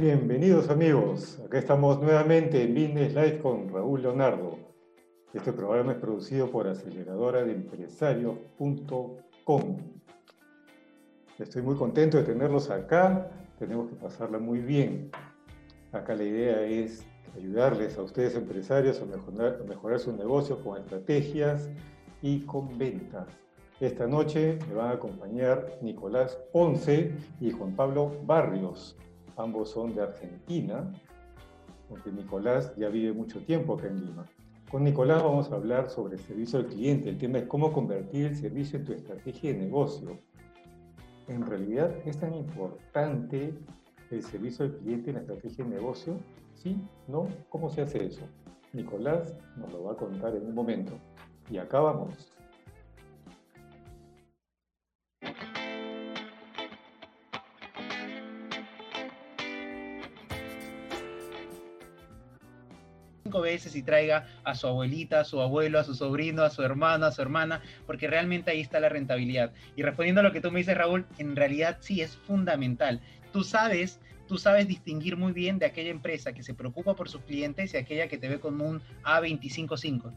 Bienvenidos amigos, acá estamos nuevamente en Business Live con Raúl Leonardo. Este programa es producido por aceleradora de empresarios.com. Estoy muy contento de tenerlos acá, tenemos que pasarla muy bien. Acá la idea es ayudarles a ustedes empresarios a mejorar, a mejorar sus negocios con estrategias y con ventas. Esta noche me van a acompañar Nicolás Ponce y Juan Pablo Barrios. Ambos son de Argentina, aunque Nicolás ya vive mucho tiempo acá en Lima. Con Nicolás vamos a hablar sobre el servicio al cliente. El tema es cómo convertir el servicio en tu estrategia de negocio. En realidad, ¿es tan importante el servicio al cliente en la estrategia de negocio? ¿Sí? ¿No? ¿Cómo se hace eso? Nicolás nos lo va a contar en un momento. Y acá vamos. Veces y traiga a su abuelita, a su abuelo, a su sobrino, a su hermano, a su hermana, porque realmente ahí está la rentabilidad. Y respondiendo a lo que tú me dices, Raúl, en realidad sí es fundamental. Tú sabes, tú sabes distinguir muy bien de aquella empresa que se preocupa por sus clientes y aquella que te ve como un A255.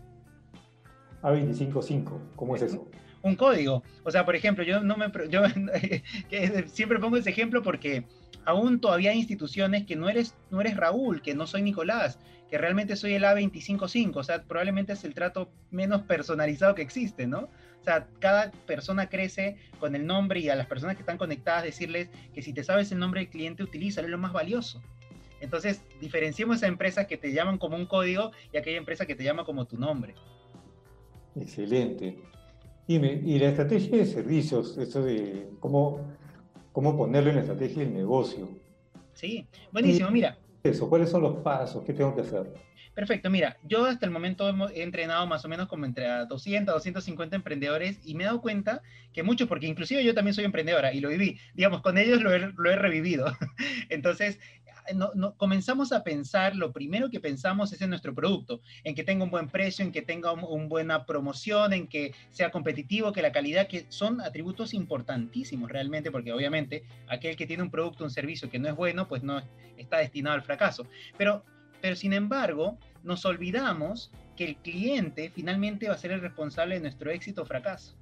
A255, ¿cómo es eso? Un código. O sea, por ejemplo, yo no me yo siempre pongo ese ejemplo porque aún todavía hay instituciones que no eres, no eres Raúl, que no soy Nicolás, que realmente soy el A255, o sea, probablemente es el trato menos personalizado que existe, ¿no? O sea, cada persona crece con el nombre y a las personas que están conectadas decirles que si te sabes el nombre del cliente, utilízalo, es lo más valioso. Entonces, diferenciemos a empresas que te llaman como un código y aquella empresa que te llama como tu nombre. Excelente. Dime, y la estrategia de servicios, eso de cómo cómo ponerlo en la estrategia del negocio. Sí, buenísimo, mira. Eso, ¿cuáles son los pasos? ¿Qué tengo que hacer? Perfecto, mira, yo hasta el momento he entrenado más o menos como entre 200, 250 emprendedores y me he dado cuenta que muchos, porque inclusive yo también soy emprendedora y lo viví, digamos, con ellos lo he, lo he revivido. Entonces, no, comenzamos a pensar, lo primero que pensamos es en nuestro producto, en que tenga un buen precio, en que tenga una buena promoción, en que sea competitivo, que la calidad, que son atributos importantísimos realmente, porque obviamente aquel que tiene un producto, un servicio que no es bueno, pues no está destinado al fracaso. Pero, pero sin embargo, nos olvidamos que el cliente finalmente va a ser el responsable de nuestro éxito o fracaso.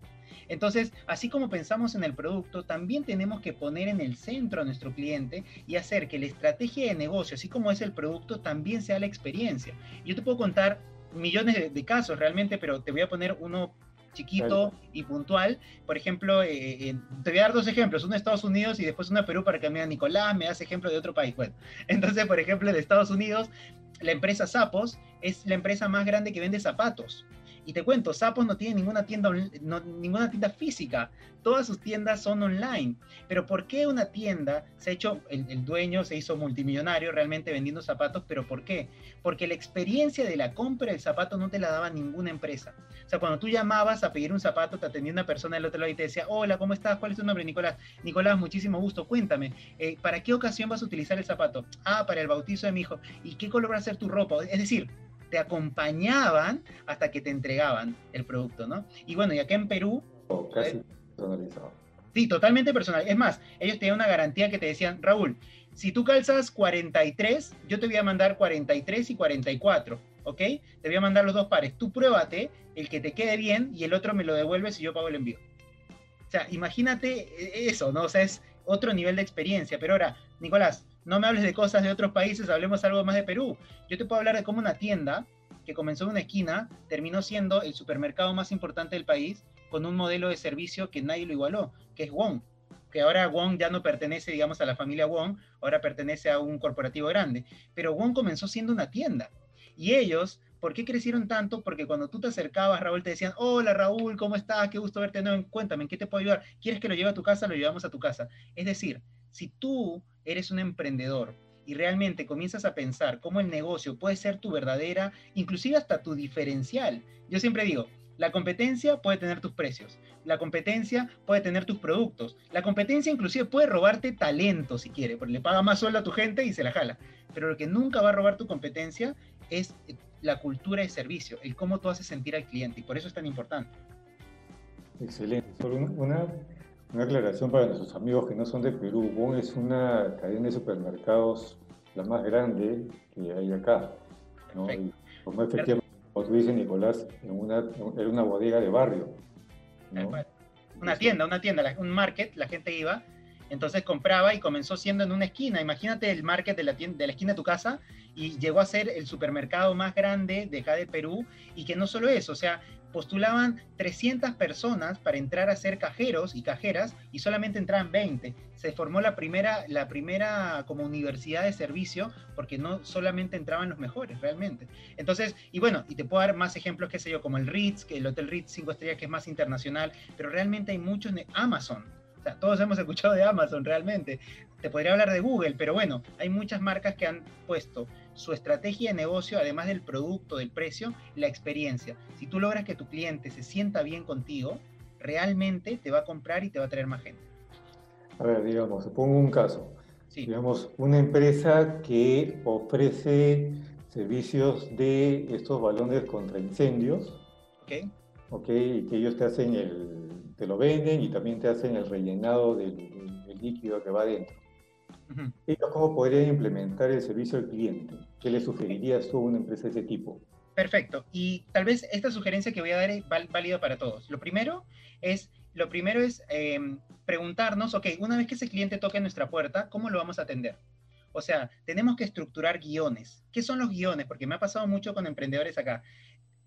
Entonces, así como pensamos en el producto, también tenemos que poner en el centro a nuestro cliente y hacer que la estrategia de negocio, así como es el producto, también sea la experiencia. Yo te puedo contar millones de, casos realmente, pero te voy a poner uno chiquito y puntual. Por ejemplo, eh, eh, te voy a dar dos ejemplos, uno de Estados Unidos y después uno de Perú para que me diga Nicolás, me das ejemplo de otro país. Bueno, entonces, por ejemplo, de Estados Unidos, la empresa Sapos es la empresa más grande que vende zapatos. Y te cuento, Sapos no tiene ninguna tienda, ninguna tienda física, todas sus tiendas son online. Pero ¿por qué una tienda se ha hecho, el, dueño se hizo multimillonario realmente vendiendo zapatos, pero ¿por qué? Porque la experiencia de la compra del zapato no te la daba ninguna empresa. O sea, cuando tú llamabas a pedir un zapato, te atendía una persona del otro lado y te decía, hola, ¿cómo estás? ¿Cuál es tu nombre, Nicolás? Nicolás, muchísimo gusto, cuéntame, eh, ¿para qué ocasión vas a utilizar el zapato? Ah, para el bautizo de mi hijo. ¿Y qué color va a ser tu ropa? Es decir, te acompañaban hasta que te entregaban el producto, ¿no? Y bueno, y acá en Perú... Oh, casi eh, personalizado. Sí, totalmente personal. Es más, ellos tenían una garantía que te decían, Raúl, si tú calzas 43, yo te voy a mandar 43 y 44, ¿ok? Te voy a mandar los dos pares. Tú pruébate el que te quede bien y el otro me lo devuelves y yo pago el envío. O sea, imagínate eh, eso, ¿no? O sea, es otro nivel de experiencia. Pero ahora, Nicolás, no me hables de cosas de otros países, hablemos algo más de Perú. Yo te puedo hablar de cómo una tienda que comenzó en una esquina terminó siendo el supermercado más importante del país con un modelo de servicio que nadie lo igualó, que es Wong. Que ahora Wong ya no pertenece, digamos, a la familia Wong, ahora pertenece a un corporativo grande. Pero Wong comenzó siendo una tienda. Y ellos ¿Por qué crecieron tanto? Porque cuando tú te acercabas, Raúl, te decían, hola Raúl, ¿cómo estás? Qué gusto verte. No, cuéntame, ¿en qué te puedo ayudar? ¿Quieres que lo lleve a tu casa? Lo llevamos a tu casa. Es decir, si tú eres un emprendedor y realmente comienzas a pensar cómo el negocio puede ser tu verdadera, inclusive hasta tu diferencial. Yo siempre digo, la competencia puede tener tus precios, la competencia puede tener tus productos, la competencia inclusive puede robarte talento si quiere, porque le paga más sueldo a tu gente y se la jala. Pero lo que nunca va a robar tu competencia es la cultura de servicio, el cómo tú haces sentir al cliente, y por eso es tan importante. Excelente. Una, una aclaración para nuestros amigos que no son de Perú. Bon es una cadena de supermercados la más grande que hay acá. ¿no? como efectivamente, como tú dices, Nicolás, en una, era una bodega de barrio. Una tienda, una tienda, un market, la gente iba, entonces compraba y comenzó siendo en una esquina. Imagínate el market de la, tienda, de la esquina de tu casa y llegó a ser el supermercado más grande de acá de Perú y que no solo eso, o sea, postulaban 300 personas para entrar a ser cajeros y cajeras y solamente entraban 20. Se formó la primera, la primera como universidad de servicio porque no solamente entraban los mejores realmente. Entonces, y bueno, y te puedo dar más ejemplos, qué sé yo, como el Ritz, que el Hotel Ritz 5 estrellas que es más internacional, pero realmente hay muchos de Amazon. O sea, todos hemos escuchado de Amazon realmente. Te podría hablar de Google, pero bueno, hay muchas marcas que han puesto su estrategia de negocio, además del producto, del precio, la experiencia. Si tú logras que tu cliente se sienta bien contigo, realmente te va a comprar y te va a traer más gente. A ver, digamos, pongo un caso. Digamos, una empresa que ofrece servicios de estos balones contra incendios. Ok. Ok, y que ellos te hacen el, te lo venden y también te hacen el rellenado del, del líquido que va adentro. ¿Ellos cómo podrían implementar el servicio al cliente? ¿Qué le sugerirías tú a una empresa de ese tipo? Perfecto. Y tal vez esta sugerencia que voy a dar es válida para todos. Lo primero es, lo primero es em, preguntarnos, ok, una vez que ese cliente toque nuestra puerta, ¿cómo lo vamos a atender? O sea, tenemos que estructurar guiones. ¿Qué son los guiones? Porque me ha pasado mucho con emprendedores acá.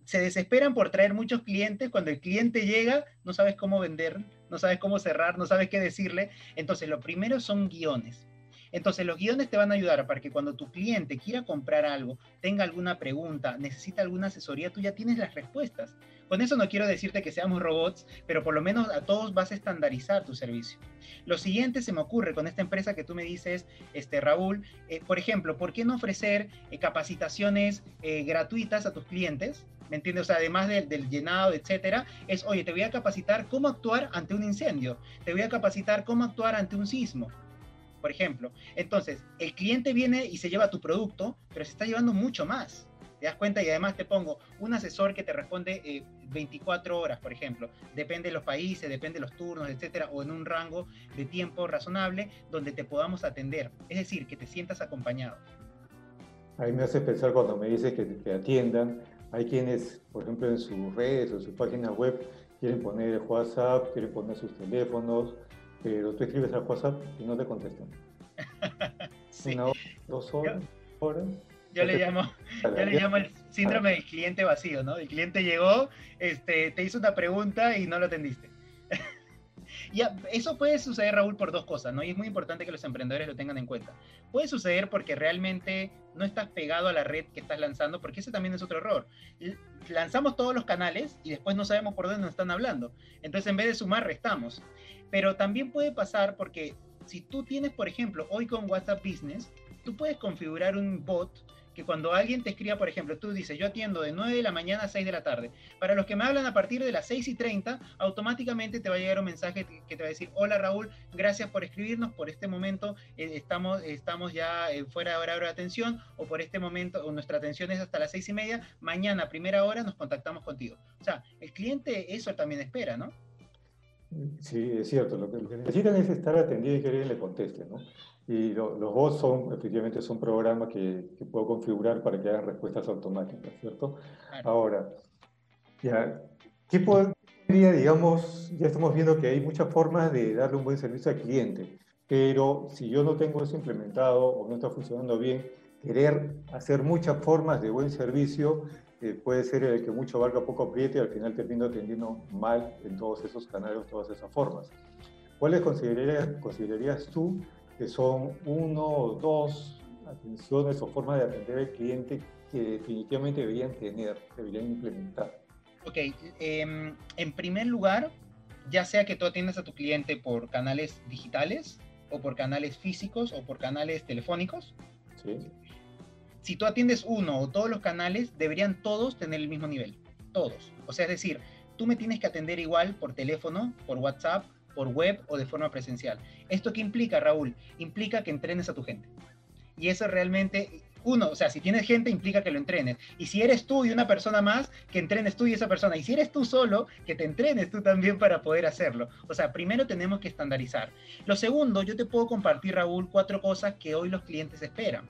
Se desesperan por traer muchos clientes. Cuando el cliente llega, no sabes cómo vender, no sabes cómo cerrar, no sabes qué decirle. Entonces, lo primero son guiones. Entonces los guiones te van a ayudar para que cuando tu cliente quiera comprar algo, tenga alguna pregunta, necesita alguna asesoría, tú ya tienes las respuestas. Con eso no quiero decirte que seamos robots, pero por lo menos a todos vas a estandarizar tu servicio. Lo siguiente se me ocurre con esta empresa que tú me dices, este, Raúl, eh, por ejemplo, ¿por qué no ofrecer eh, capacitaciones eh, gratuitas a tus clientes? ¿Me entiendes? O sea, además del, llenado, etcétera, es, oye, te voy a capacitar cómo actuar ante un incendio, te voy a capacitar cómo actuar ante un sismo, por ejemplo. Entonces, el cliente viene y se lleva tu producto, pero se está llevando mucho más. ¿Te das cuenta? Y además te pongo un asesor que te responde 24 eh, horas, por ejemplo. Depende de los países, depende de los turnos, etcétera, o en un rango de tiempo razonable donde te podamos atender. Es decir, que te sientas acompañado. Ahí me hace pensar cuando me dices que te atiendan. Hay quienes, por ejemplo, en sus redes o sus páginas web quieren poner WhatsApp, quieren poner sus teléfonos, pero tú escribes al WhatsApp y no te contestan. Una hora, dos horas, yo le llamo, yo le llamo el síndrome del cliente vacío, ¿no? El cliente llegó, este, te hizo una pregunta y no lo atendiste. Y eso puede suceder, Raúl, por dos cosas, ¿no? Y es muy importante que los emprendedores lo tengan en cuenta. Puede suceder porque realmente no estás pegado a la red que estás lanzando, porque ese también es otro error. Lanzamos todos los canales y después no sabemos por dónde nos están hablando. Entonces, en vez de sumar, restamos. Pero también puede pasar porque si tú tienes, por ejemplo, hoy con WhatsApp Business, tú puedes configurar un bot que cuando alguien te escriba, por ejemplo, tú dices, yo atiendo de 9 de la mañana a 6 de la tarde. Para los que me hablan a partir de las 6 y 30, automáticamente te va a llegar un mensaje que te va a decir, hola Raúl, gracias por escribirnos, por este momento eh, estamos, estamos ya eh, fuera de hora de atención, o por este momento, o nuestra atención es hasta las 6 y media, mañana primera hora nos contactamos contigo. O sea, el cliente eso también espera, ¿no? Sí, es cierto. Lo que, necesitan es estar atendido y que alguien le conteste, ¿no? Y los bots son, efectivamente, son programas que, que, puedo configurar para que hagan respuestas automáticas, ¿cierto? Ahora, ya, ¿qué podría, digamos, ya estamos viendo que hay muchas formas de darle un buen servicio al cliente, pero si yo no tengo eso implementado o no está funcionando bien, querer hacer muchas formas de buen servicio puede ser el que mucho valga poco apriete y al final termino atendiendo mal en todos esos canales, todas esas formas. ¿Cuáles considerarías, considerarías tú que son uno o dos atenciones o formas de atender al cliente que definitivamente deberían tener, deberían implementar? Ok, em, en primer lugar, ya sea que tú atiendas a tu cliente por canales digitales o por canales físicos o por canales telefónicos, ¿Sí? si tú atiendes uno o todos los canales, deberían todos tener el mismo nivel. Todos. O sea, es decir, tú me tienes que atender igual por teléfono, por WhatsApp, por web o de forma presencial. ¿Esto qué implica, Raúl? Implica que entrenes a tu gente. Y eso realmente, uno, o sea, si tienes gente, implica que lo entrenes. Y si eres tú y una persona más, que entrenes tú y esa persona. Y si eres tú solo, que te entrenes tú también para poder hacerlo. O sea, primero tenemos que estandarizar. Lo segundo, yo te puedo compartir, Raúl, cuatro cosas que hoy los clientes esperan.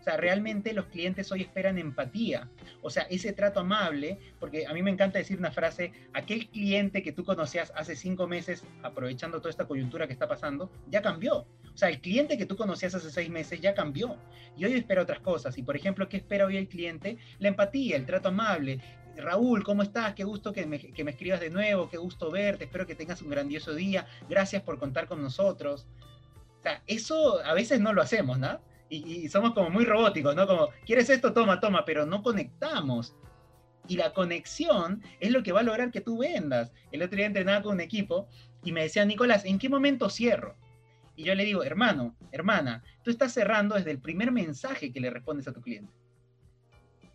O sea, realmente los clientes hoy esperan empatía. O sea, ese trato amable, porque a mí me encanta decir una frase, aquel cliente que tú conocías hace cinco meses, aprovechando toda esta coyuntura que está pasando, ya cambió. O sea, el cliente que tú conocías hace seis meses ya cambió. Y hoy espera otras cosas. Y por ejemplo, ¿qué espera hoy el cliente? La empatía, el trato amable. Raúl, ¿cómo estás? Qué gusto que me, que me escribas de nuevo, qué gusto verte, espero que tengas un grandioso día, gracias por contar con nosotros. O sea, eso a veces no lo hacemos, ¿no? Y, somos como muy robóticos, ¿no? Como, ¿quieres esto? Toma, toma, pero no conectamos. Y la conexión es lo que va a lograr que tú vendas. El otro día entrenaba con un equipo y me decía, Nicolás, ¿en qué momento cierro? Y yo le digo, hermano, hermana, tú estás cerrando desde el primer mensaje que le respondes a tu cliente.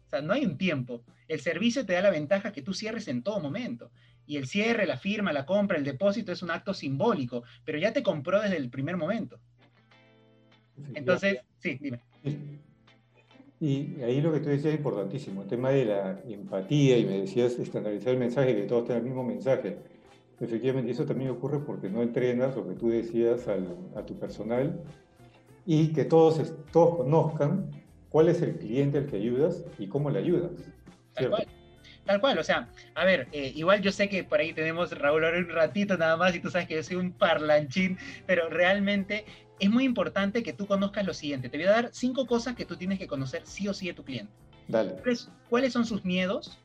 O sea, no hay un tiempo. El servicio te da la ventaja que tú cierres en todo momento. Y el cierre, la firma, la compra, el depósito es un acto simbólico, pero ya te compró desde el primer momento. Entonces, sí, dime. Y ahí lo que tú decías es importantísimo, el tema de la empatía, y me decías estandarizar el mensaje, que todos tengan el mismo mensaje. Efectivamente, eso también ocurre porque no entrenas lo que tú decías a tu personal y que todos, todos conozcan cuál es el cliente al que ayudas y cómo le ayudas. Tal cual. Tal cual, o sea, a ver, eh, igual yo sé que por ahí tenemos, Raúl, ahora un ratito nada más y tú sabes que yo soy un parlanchín, pero realmente es muy importante que tú conozcas lo siguiente. Te voy a dar cinco cosas que tú tienes que conocer sí o sí de tu cliente. Dale. ¿Cuáles son sus miedos?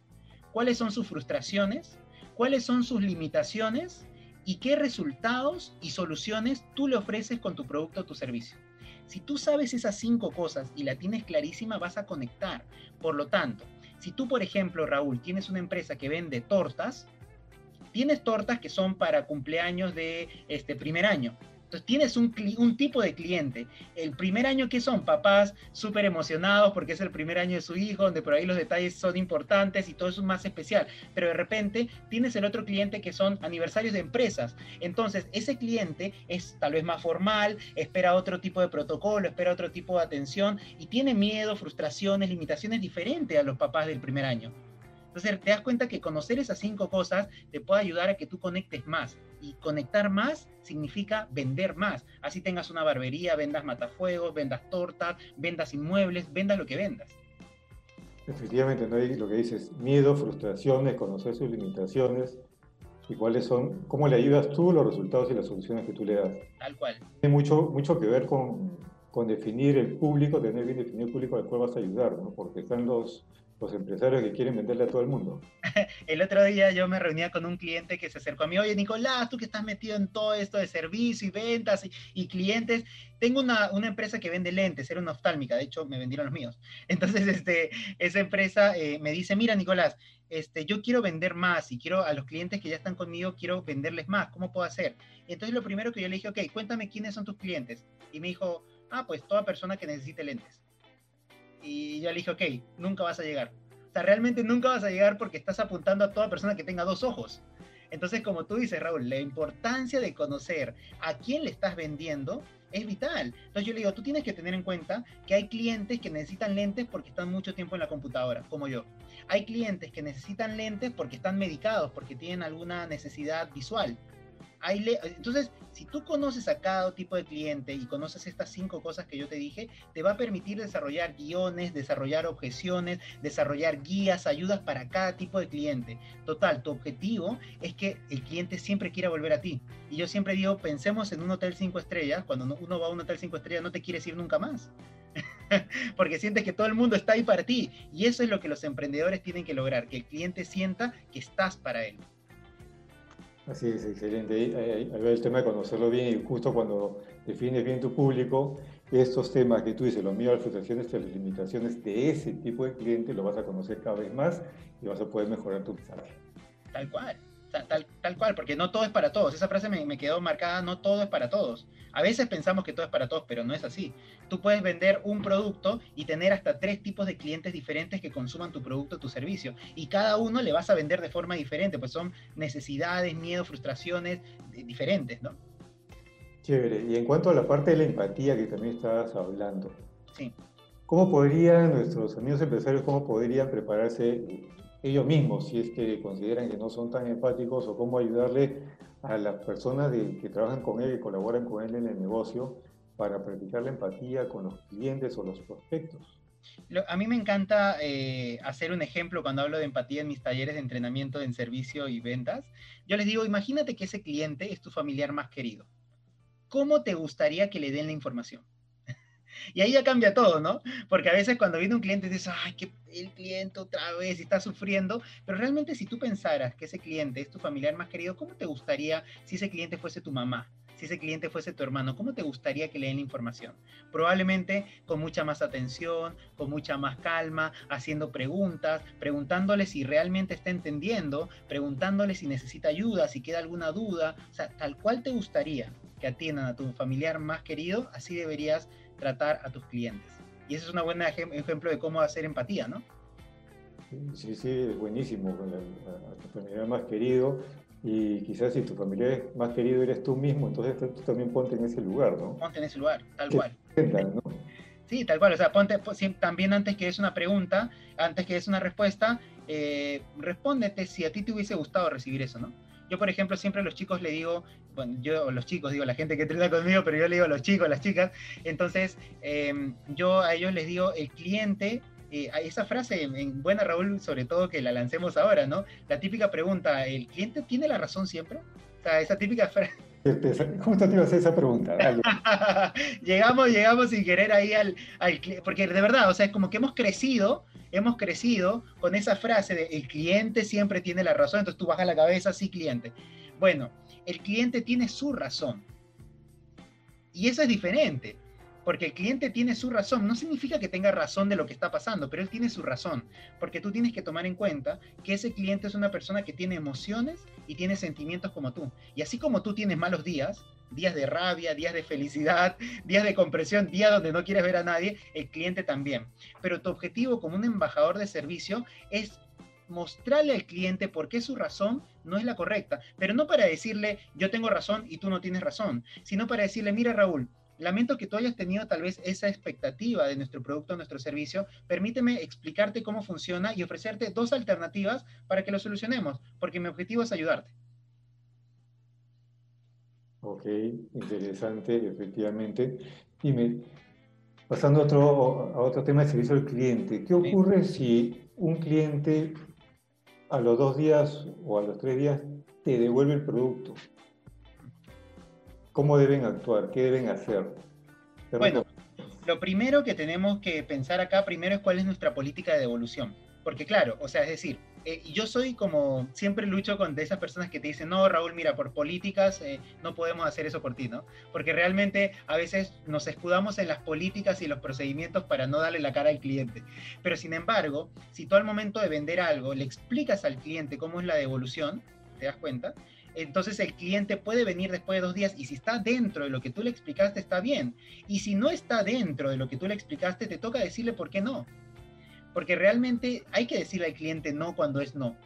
¿Cuáles son sus frustraciones? ¿Cuáles son sus limitaciones? ¿Y qué resultados y soluciones tú le ofreces con tu producto o tu servicio? Si tú sabes esas cinco cosas y la tienes clarísima, vas a conectar. Por lo tanto, si tú, por ejemplo, Raúl, tienes una empresa que vende tortas, tienes tortas que son para cumpleaños de este primer año, entonces tienes un, tipo de cliente. El primer año que son papás súper emocionados porque es el primer año de su hijo, donde por ahí los detalles son importantes y todo es más especial. Pero de repente tienes el otro cliente que son aniversarios de empresas. Entonces ese cliente es tal vez más formal, espera otro tipo de protocolo, espera otro tipo de atención y tiene miedo, frustraciones, limitaciones diferentes a los papás del primer año. Entonces te das cuenta que conocer esas cinco cosas te puede ayudar a que tú conectes más. Y conectar más significa vender más. Así tengas una barbería, vendas matafuegos, vendas tortas, vendas inmuebles, vendas lo que vendas. Efectivamente, ¿no? lo que dices, miedo, frustraciones, conocer sus limitaciones y cuáles son, cómo le ayudas tú los resultados y las soluciones que tú le das. Tal cual. Tiene mucho, mucho que ver con, con definir el público, tener bien definido el público al cual vas a ayudar, ¿no? porque están los, los empresarios que quieren venderle a todo el mundo. el otro día yo me reunía con un cliente que se acercó a mí, oye Nicolás, tú que estás metido en todo esto de servicio y ventas y, clientes, tengo una, una, empresa que vende lentes, era una oftálmica, de hecho me vendieron los míos. Entonces este, esa empresa eh, me dice, mira Nicolás, este, yo quiero vender más y quiero a los clientes que ya están conmigo, quiero venderles más, ¿cómo puedo hacer? Entonces lo primero que yo le dije, ok, cuéntame quiénes son tus clientes. Y me dijo, ah, pues toda persona que necesite lentes. Y yo le dije, ok, nunca vas a llegar. O sea, realmente nunca vas a llegar porque estás apuntando a toda persona que tenga dos ojos. Entonces, como tú dices, Raúl, la importancia de conocer a quién le estás vendiendo es vital. Entonces yo le digo, tú tienes que tener en cuenta que hay clientes que necesitan lentes porque están mucho tiempo en la computadora, como yo. Hay clientes que necesitan lentes porque están medicados, porque tienen alguna necesidad visual entonces, si tú conoces a cada tipo de cliente y conoces estas cinco cosas que yo te dije, te va a permitir desarrollar guiones, desarrollar objeciones, desarrollar guías, ayudas para cada tipo de cliente. Total, tu objetivo es que el cliente siempre quiera volver a ti. Y yo siempre digo, pensemos en un hotel cinco estrellas. Cuando uno va a un hotel cinco estrellas no te quieres ir nunca más. porque sientes que todo el mundo está ahí para ti. Y eso es lo que los emprendedores tienen que lograr, que el cliente sienta que estás para él. Así es, excelente. Ahí, el tema de conocerlo bien y justo cuando defines bien tu público, estos temas que tú dices, los miedos, las frustraciones, las limitaciones de ese tipo de cliente, lo vas a conocer cada vez más y vas a poder mejorar tu mensaje. Tal cual. Tal, tal, cual, porque no todo es para todos. Esa frase me, me, quedó marcada, no todo es para todos. A veces pensamos que todo es para todos, pero no es así. Tú puedes vender un producto y tener hasta tres tipos de clientes diferentes que consuman tu producto o tu servicio. Y cada uno le vas a vender de forma diferente, pues son necesidades, miedos, frustraciones diferentes, ¿no? Chévere. Y en cuanto a la parte de la empatía que también estabas hablando. Sí. ¿Cómo podrían nuestros amigos empresarios, cómo podrían prepararse ellos mismos, si es que consideran que no son tan empáticos, o cómo ayudarle a las personas que trabajan con él, y colaboran con él en el negocio, para practicar la empatía con los clientes o los prospectos? a mí me encanta eh, hacer un ejemplo cuando hablo de empatía en mis talleres de entrenamiento en servicio y ventas. Yo les digo, imagínate que ese cliente es tu familiar más querido. ¿Cómo te gustaría que le den la información? y ahí ya cambia todo, ¿no? Porque a veces cuando viene un cliente dices, ay, que el cliente otra vez está sufriendo, pero realmente si tú pensaras que ese cliente es tu familiar más querido, ¿cómo te gustaría si ese cliente fuese tu mamá? si ese cliente fuese tu hermano, ¿cómo te gustaría que le den la información? Probablemente con mucha más atención, con mucha más calma, haciendo preguntas, preguntándole si realmente está entendiendo, preguntándole si necesita ayuda, si queda alguna duda, o sea, tal cual te gustaría que atiendan a tu familiar más querido, así deberías tratar a tus clientes. Y ese es un buen ejemplo de cómo hacer empatía, ¿no? Sí, sí, es buenísimo. A, tu familiar más querido y quizás si tu familia más querido eres tú mismo, entonces tú también ponte en ese lugar, ¿no? Ponte en ese lugar, tal cual. Sí, tal cual. O sea, ponte también antes que es una pregunta, antes que es una respuesta, eh, respóndete si a ti te hubiese gustado recibir eso, ¿no? Yo, por ejemplo, siempre a los chicos le digo, bueno, yo los chicos, digo la gente que entrena conmigo, pero yo le digo los chicos, las chicas, entonces em, yo a ellos les digo, el cliente eh, esa frase en buena Raúl, sobre todo que la lancemos ahora, ¿no? La típica pregunta, ¿el cliente tiene la razón siempre? O sea, esa típica frase. Justo te iba a hacer esa pregunta. llegamos, llegamos sin querer ahí al, al, porque de verdad, o sea, es como que hemos crecido, hemos crecido con esa frase de el cliente siempre tiene la razón, entonces tú bajas la cabeza, sí, cliente. Bueno, el cliente tiene su razón. Y eso es diferente porque el cliente tiene su razón. No significa que tenga razón de lo que está pasando, pero él tiene su razón. Porque tú tienes que tomar en cuenta que ese cliente es una persona que tiene emociones y tiene sentimientos como tú. Y así como tú tienes malos días, días de rabia, días de felicidad, días de compresión, días donde no quieres ver a nadie, el cliente también. Pero tu objetivo como un embajador de servicio es mostrarle al cliente por qué su razón no es la correcta, pero no para decirle yo tengo razón y tú no tienes razón, sino para decirle, mira Raúl, Lamento que tú hayas tenido tal vez esa expectativa de nuestro producto, nuestro servicio. Permíteme explicarte cómo funciona y ofrecerte dos alternativas para que lo solucionemos, porque mi objetivo es ayudarte. Ok, interesante, efectivamente. Dime, pasando a otro, a otro tema de servicio al cliente, ¿qué ocurre si un cliente a los dos días o a los tres días te devuelve el producto? ¿Cómo deben actuar? ¿Qué deben hacer? Bueno, lo primero que tenemos que pensar acá primero es cuál es nuestra política de devolución. Porque claro, o sea, es decir, eh, yo soy como, siempre lucho con de esas personas que te dicen, no, Raúl, mira, por políticas eh, no podemos hacer eso por ti, ¿no? Porque realmente a veces nos escudamos en las políticas y los procedimientos para no darle la cara al cliente. Pero sin embargo, si tú al momento de vender algo le explicas al cliente cómo es la devolución, ¿te das cuenta? entonces el cliente puede venir después de dos días y si está dentro de lo que tú le explicaste está bien. Y si no está dentro de lo que tú le explicaste, te toca decirle por qué no. Porque realmente hay que decirle al cliente no cuando es no.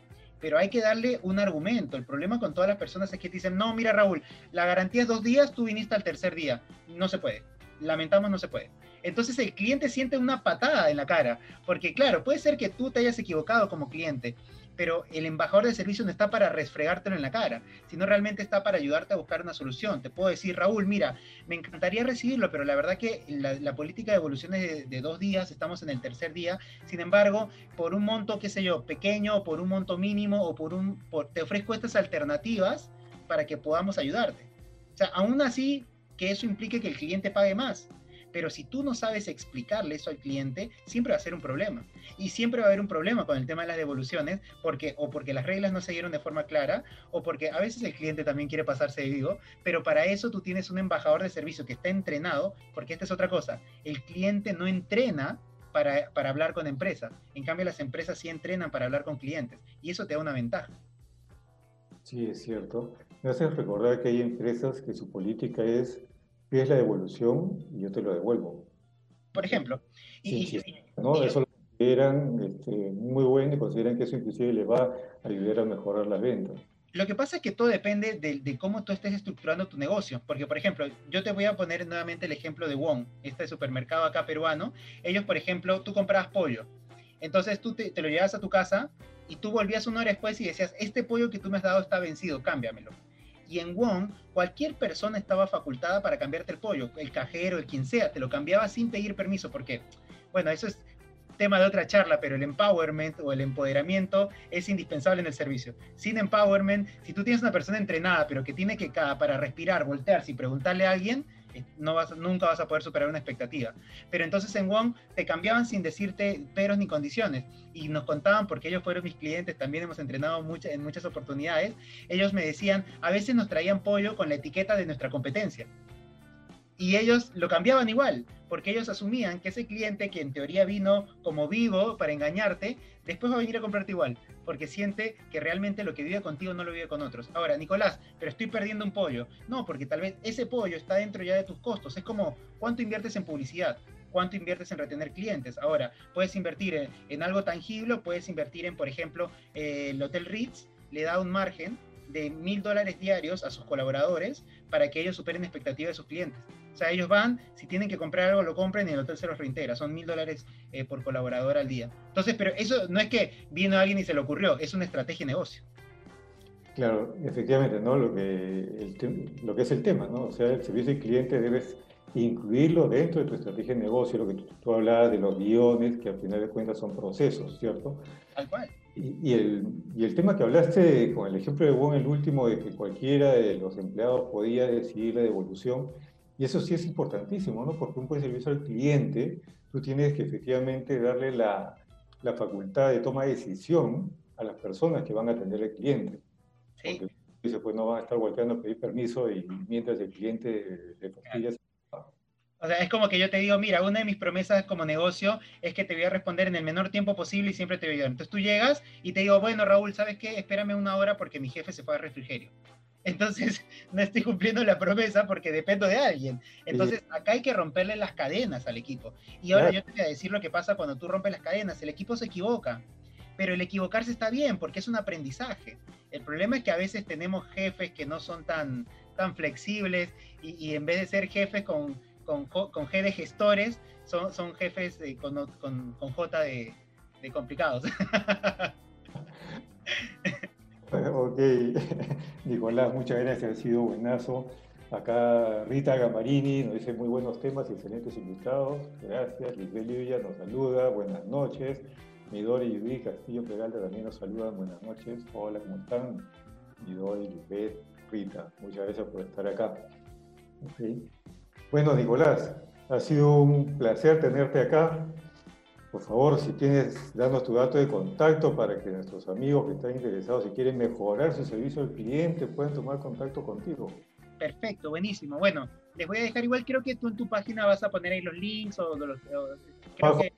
Pero hay que darle un argumento. El problema con todas las personas es que dicen, no, mira Raúl, la garantía es dos días, tú viniste al tercer día. No se puede. Lamentamos, no se puede. Entonces el cliente siente una patada en la cara. Porque claro, puede ser que tú te hayas equivocado como cliente pero el embajador de servicio no está para resfregártelo en la cara, sino realmente está para ayudarte a buscar una solución. Te puedo decir, Raúl, mira, me encantaría recibirlo, pero la verdad que la, política de evolución es de, dos días, estamos en el tercer día, sin embargo, por un monto, qué sé yo, pequeño, por un monto mínimo, o por un, te ofrezco estas alternativas para que podamos ayudarte. O sea, aún así, que eso implique que el cliente pague más. Pero si tú no sabes explicarle eso al cliente, siempre va a ser un problema. Y siempre va a haber un problema con el tema de las devoluciones, porque, o porque las reglas no se dieron de forma clara, o porque a veces el cliente también quiere pasarse de vivo, pero para eso tú tienes un embajador de servicio que está entrenado, porque esta es otra cosa, el cliente no entrena para, para hablar con empresas, en cambio las empresas sí entrenan para hablar con clientes, y eso te da una ventaja. Sí, es cierto. Me hace recordar que hay empresas que su política es es la devolución y yo te lo devuelvo. Por ejemplo. Y, ¿no? eso lo consideran este, muy bueno y consideran que eso inclusive les va a ayudar a mejorar las ventas. Lo que pasa es que todo depende de, cómo tú estés estructurando tu negocio. Porque, por ejemplo, yo te voy a poner nuevamente el ejemplo de Wong, este supermercado acá peruano. Ellos, por ejemplo, tú comprabas pollo. Entonces tú te, te lo llevas a tu casa y tú volvías una hora después y decías, este pollo que tú me has dado está vencido, cámbiamelo Y en Wong, cualquier persona estaba facultada para cambiarte el pollo, el cajero, el quien sea, te lo cambiaba sin pedir permiso, porque, bueno, eso es tema de otra charla, pero el empowerment o el empoderamiento es indispensable en el servicio. Sin empowerment, si tú tienes una persona entrenada, pero que tiene que para respirar, voltearse y preguntarle a alguien, no vas, nunca vas a poder superar una expectativa. Pero entonces en Wong te cambiaban sin decirte peros ni condiciones. Y nos contaban, porque ellos fueron mis clientes, también hemos entrenado mucha, en muchas oportunidades, ellos me decían, a veces nos traían pollo con la etiqueta de nuestra competencia. Y ellos lo cambiaban igual, porque ellos asumían que ese cliente que en teoría vino como vivo para engañarte, después va a venir a comprarte igual, porque siente que realmente lo que vive contigo no lo vive con otros. Ahora, Nicolás, pero estoy perdiendo un pollo. No, porque tal vez ese pollo está dentro ya de tus costos. Es como, ¿cuánto inviertes en publicidad? ¿Cuánto inviertes en retener clientes? Ahora, puedes invertir en, algo tangible, puedes invertir en, por ejemplo, eh, el Hotel Ritz, le da un margen de mil dólares diarios a sus colaboradores para que ellos superen expectativas de sus clientes. O sea, ellos van, si tienen que comprar algo, lo compren y el hotel se los reintegra. Son mil dólares eh, por colaborador al día. Entonces, pero eso no es que vino alguien y se le ocurrió, es una estrategia de negocio. Claro, efectivamente, ¿no? Lo que, lo que es el tema, ¿no? O sea, el servicio al cliente debes incluirlo dentro de tu estrategia de negocio, lo que tú, tú hablabas de los guiones, que al final de cuentas son procesos, ¿cierto? Tal cual. Y, el, y, el, tema que hablaste con el ejemplo de Wong, el último, de que cualquiera de los empleados podía decidir la devolución, y eso sí es importantísimo, ¿no? Porque un buen servicio al cliente, tú tienes que efectivamente darle la, la facultad de toma de decisión a las personas que van a atender al cliente. Sí. Porque dice, pues no van a estar volteando a pedir permiso y mientras el cliente le fastidia, o sea, es como que yo te digo, mira, una de mis promesas como negocio es que te voy a responder en el menor tiempo posible y siempre te voy a ayudar. Entonces tú llegas y te digo, bueno, Raúl, ¿sabes qué? Espérame una hora porque mi jefe se fue al refrigerio. Entonces, no estoy cumpliendo la promesa porque dependo de alguien. Entonces, acá hay que romperle las cadenas al equipo. Y ahora yo te voy a decir lo que pasa cuando tú rompes las cadenas. El equipo se equivoca. Pero el equivocarse está bien porque es un aprendizaje. El problema es que a veces tenemos jefes que no son tan, tan flexibles y, y en vez de ser jefes con con, con G de gestores, son, son jefes con, con, con, J de, de complicados. ok, Nicolás, muchas gracias, ha sido buenazo. Acá Rita Gamarini nos dice muy buenos temas, excelentes invitados. Gracias. Lisbeth Livia nos saluda, buenas noches. Midori y Judith Castillo Pegalta también nos saludan, buenas noches. Hola, ¿cómo están? Midori, Lisbeth, Rita, muchas gracias por estar acá. Okay. Bueno, Nicolás, ha sido un placer tenerte acá. Por favor, si tienes, danos tu dato de contacto para que nuestros amigos que están interesados, si quieren mejorar su servicio al cliente, puedan tomar contacto contigo. Perfecto, buenísimo. Bueno, les voy a dejar igual, creo que tú en tu página vas a poner ahí los links o, los... creo que...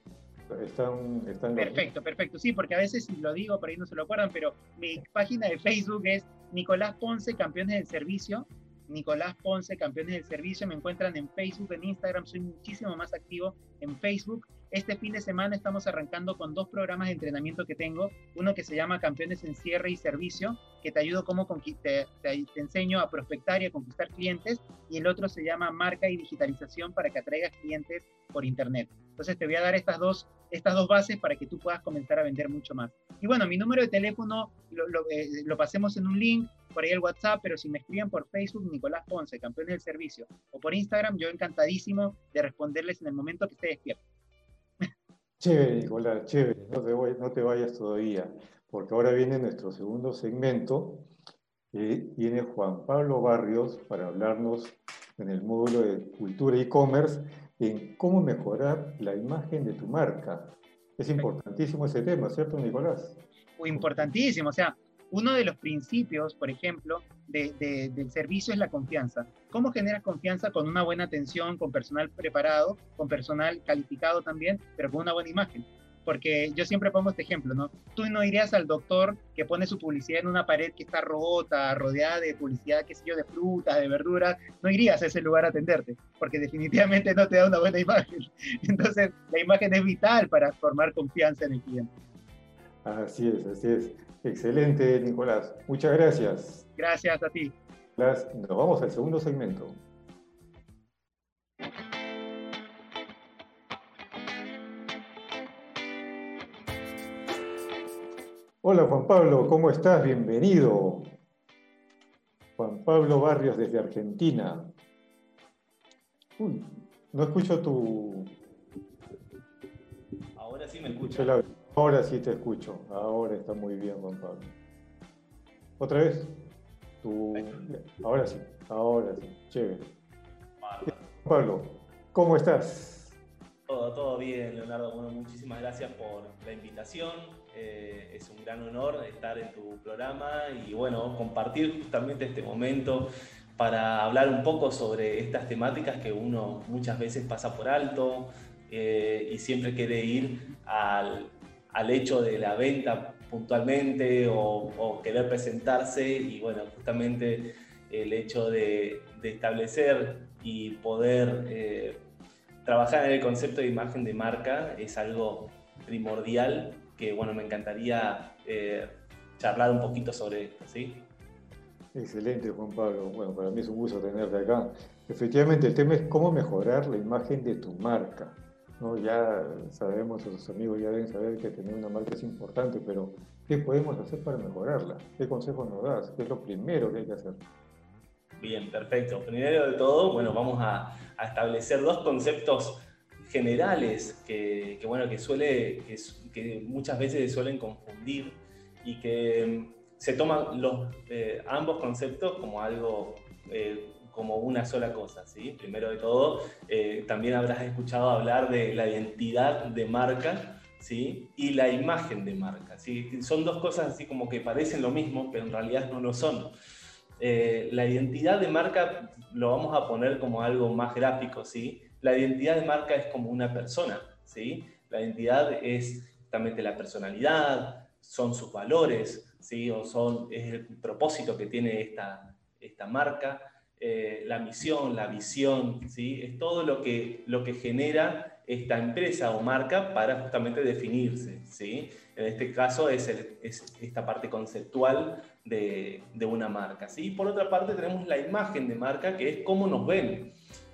Están, están perfecto, perfecto. Sí, porque a veces lo digo, por ahí no se lo acuerdan, pero mi página de Facebook es Nicolás Ponce, Campeones del Servicio. Nicolás Ponce, Campeones del Servicio. Me encuentran en Facebook, en Instagram. Soy muchísimo más activo en Facebook. Este fin de semana estamos arrancando con dos programas de entrenamiento que tengo. Uno que se llama Campeones en Cierre y Servicio, que te ayudo cómo te, enseño a prospectar y a conquistar clientes. Y el otro se llama Marca y Digitalización para que atraigas clientes por Internet. Entonces te voy a dar estas dos, estas dos bases para que tú puedas comenzar a vender mucho más. Y bueno, mi número de teléfono lo, eh, lo pasemos en un link por ahí el WhatsApp, pero si me escriben por Facebook, Nicolás Ponce, campeones del servicio, o por Instagram, yo encantadísimo de responderles en el momento que esté despierto. Chévere, Nicolás, chévere, no te, voy, no te vayas todavía, porque ahora viene nuestro segundo segmento, que viene Juan Pablo Barrios para hablarnos en el módulo de cultura e-commerce en cómo mejorar la imagen de tu marca. Es importantísimo ese tema, ¿cierto, Nicolás? Importantísimo, o sea, uno de los principios, por ejemplo, del servicio es la confianza. ¿Cómo generas confianza con una buena atención, con personal preparado, con personal calificado también, pero con una buena imagen? Porque yo siempre pongo este ejemplo, ¿no? Tú no irías al doctor que pone su publicidad en una pared que está rota, rodeada de publicidad, qué sé yo, de frutas, de verduras, no irías a ese lugar a atenderte, porque definitivamente no te da una buena imagen. Entonces, la imagen es vital para formar confianza en el cliente. Así es, así es. Excelente, Nicolás. Muchas gracias. Gracias a ti. Nos vamos al segundo segmento. Hola Juan Pablo, ¿cómo estás? Bienvenido. Juan Pablo Barrios desde Argentina. Uy, no escucho tu... Ahora sí me escucho. Ahora sí te escucho. Ahora está muy bien, Juan Pablo. ¿Otra vez? Ahora sí, ahora sí. Chévere. Juan Pablo, ¿cómo estás? Todo, todo bien, Leonardo. Bueno, muchísimas gracias por la invitación. Eh, es un gran honor estar en tu programa y bueno, compartir justamente este momento para hablar un poco sobre estas temáticas que uno muchas veces pasa por alto eh, y siempre quiere ir al, al, hecho de la venta puntualmente o, querer presentarse y bueno, justamente el hecho de, establecer y poder eh, trabajar en el concepto de imagen de marca es algo primordial que bueno, me encantaría eh, charlar un poquito sobre esto, ¿sí? Excelente, Juan Pablo. Bueno, para mí es un gusto tenerte acá. Efectivamente, el tema es cómo mejorar la imagen de tu marca. ¿No? Ya sabemos, sus amigos ya deben saber que tener una marca es importante, pero ¿qué podemos hacer para mejorarla? ¿Qué consejos nos das? ¿Qué es lo primero que hay que hacer? Bien, perfecto. Primero de todo, bueno, vamos a, establecer dos conceptos generales que, bueno, que, suele, que, muchas veces suelen confundir y que mm, se toman los, eh, ambos conceptos como algo eh, como una sola cosa, ¿sí? Primero de todo, eh, también habrás escuchado hablar de la identidad de marca, ¿sí? Y la imagen de marca, ¿sí? Son dos cosas así como que parecen lo mismo, pero en realidad no lo son. Eh, la identidad de marca lo vamos a poner como algo más gráfico, ¿sí? La identidad de marca es como una persona, ¿sí? La identidad es justamente la personalidad, son sus valores, ¿sí? O son, es el propósito que tiene esta, esta marca. Eh, la misión, la visión, ¿sí? es todo lo que, lo que genera esta empresa o marca para justamente definirse. ¿sí? En este caso es, esta parte conceptual de, una marca. ¿sí? Por otra parte tenemos la imagen de marca, que es cómo nos ven,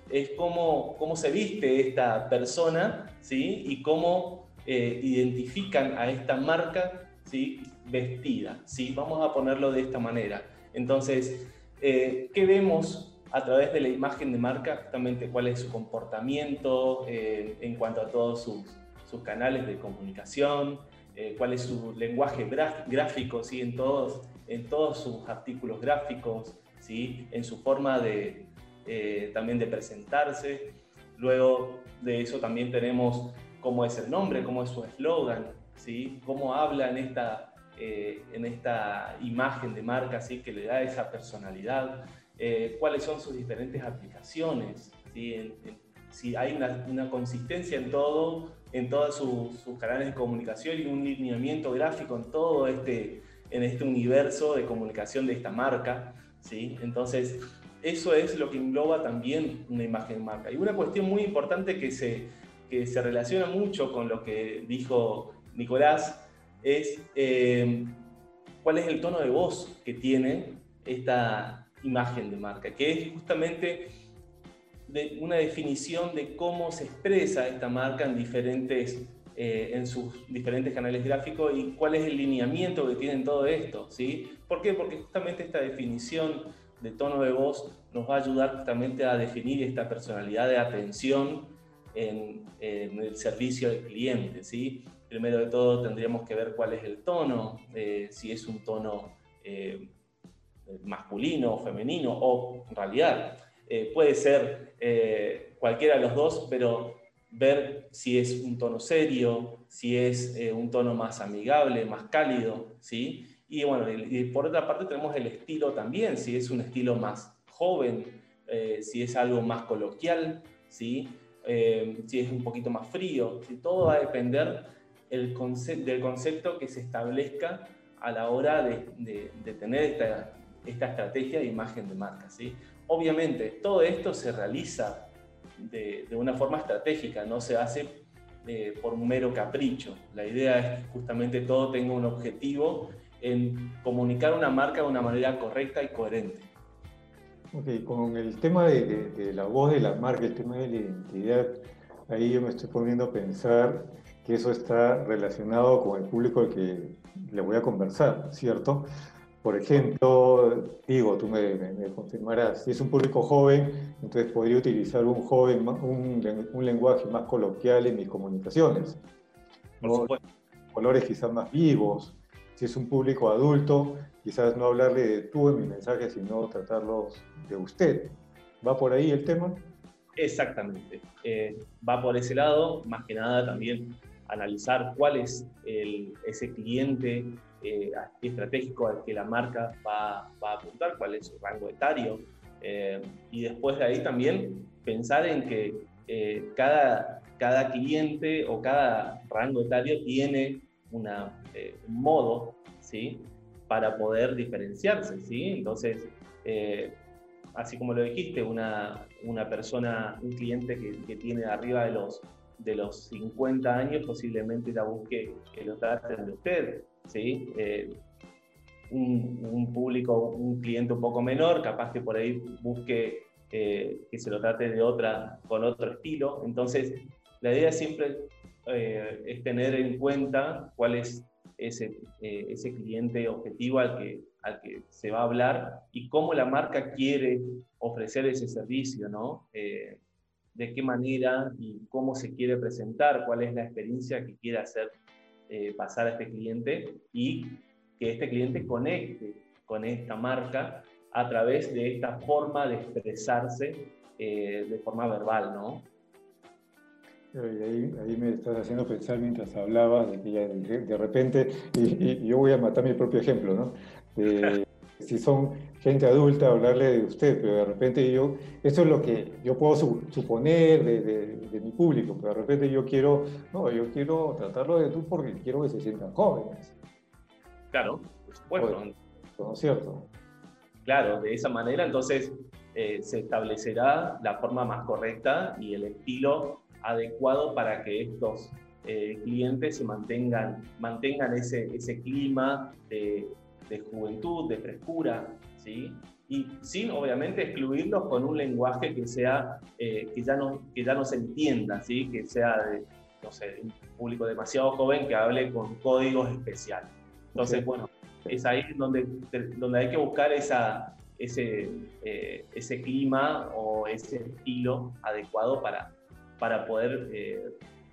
es cómo, cómo se viste esta persona ¿sí? y cómo eh, identifican a esta marca ¿sí? vestida. ¿sí? Vamos a ponerlo de esta manera. Entonces, eh, ¿Qué vemos a través de la imagen de marca? Justamente cuál es su comportamiento eh, en cuanto a todos sus, canales de comunicación, eh, cuál es su lenguaje gráfico ¿sí? en, todos, en todos sus artículos gráficos, ¿sí? en su forma de, también de presentarse. Luego de eso también tenemos cómo es el nombre, cómo es su eslogan, ¿sí? cómo habla en esta eh, en esta imagen de marca así que le da esa personalidad, eh, cuáles son sus diferentes aplicaciones, si hay una, consistencia en todo, en todos sus, canales de comunicación y un lineamiento gráfico en todo este, en este universo de comunicación de esta marca. ¿sí? Entonces, eso es lo que engloba también una imagen de marca. Y una cuestión muy importante que se, que se relaciona mucho con lo que dijo Nicolás es eh, cuál es el tono de voz que tiene esta imagen de marca, que es justamente de una definición de cómo se expresa esta marca en, diferentes, eh, en sus diferentes canales gráficos y cuál es el lineamiento que tienen todo esto. ¿sí? ¿Por qué? Porque justamente esta definición de tono de voz nos va a ayudar justamente a definir esta personalidad de atención en, en el servicio al cliente. ¿sí? Primero de todo tendríamos que ver cuál es el tono, eh, si es un tono eh, masculino o femenino, o en realidad eh, puede ser cualquiera de los dos, pero ver si es un tono serio, si es un tono más amigable, más cálido, ¿sí? Y bueno, por otra parte tenemos el estilo también, si es un estilo más joven, si es algo más coloquial, ¿sí? si es un poquito más frío, todo va a depender el del concepto que se establezca a la hora de, tener esta, esta, estrategia de imagen de marca. ¿sí? Obviamente, todo esto se realiza de, una forma estratégica, no se hace eh, por un mero capricho. La idea es que justamente todo tenga un objetivo en comunicar una marca de una manera correcta y coherente. Ok, con el tema de, de la voz de la marca, el tema de la identidad, ahí yo me estoy poniendo a pensar que eso está relacionado con el público al que le voy a conversar, ¿cierto? por ejemplo, digo, tú me, confirmarás, si es un público joven, entonces podría utilizar un joven, un, un lenguaje más coloquial en mis comunicaciones. Colores quizás más vivos. Si es un público adulto, quizás no hablarle de tú en mi mensaje, sino tratarlos de usted. ¿Va por ahí el tema? Exactamente. Eh, va por ese lado, más que nada también analizar cuál es ese cliente eh, estratégico al que la marca va, a apuntar, cuál es su rango etario. Eh, y después de ahí también pensar en que cada, cada cliente o cada rango etario tiene una, un modo ¿sí? para poder diferenciarse. ¿sí? Entonces, así como lo dijiste, una, una persona, un cliente que, tiene arriba de los, de los 50 años, posiblemente la busque que lo traten de usted, ¿sí? Eh, un, público, un cliente un poco menor, capaz que por ahí busque eh, que se lo trate de otra, con otro estilo. Entonces, la idea siempre eh, es tener en cuenta cuál es ese, ese cliente objetivo al que, al que se va a hablar y cómo la marca quiere ofrecer ese servicio, ¿no? Eh, de qué manera y cómo se quiere presentar, cuál es la experiencia que quiere hacer eh, pasar a este cliente y que este cliente conecte con esta marca a través de esta forma de expresarse eh, de forma verbal, ¿no? Ahí, ahí, me estás haciendo pensar mientras hablabas de que ya de, repente, y, yo voy a matar mi propio ejemplo, ¿no? si son gente adulta, hablarle de usted, pero de repente yo, eso es lo que yo puedo suponer de, de, mi público, pero de repente yo quiero, no, yo quiero tratarlo de tú porque quiero que se sientan jóvenes. Claro, por supuesto. ¿No es cierto? Claro, de esa manera entonces eh, se establecerá la forma más correcta y el estilo adecuado para que estos eh, clientes se mantengan, mantengan ese, ese clima de, de juventud, de frescura, ¿sí? Y sin, obviamente, excluirlos con un lenguaje que sea, eh, que, ya no, que ya no se entienda, ¿sí? Que sea de, no sé, un público demasiado joven que hable con códigos especiales. Entonces, bueno, es ahí donde, donde hay que buscar esa, ese, eh, ese clima o ese estilo adecuado para, para poder eh,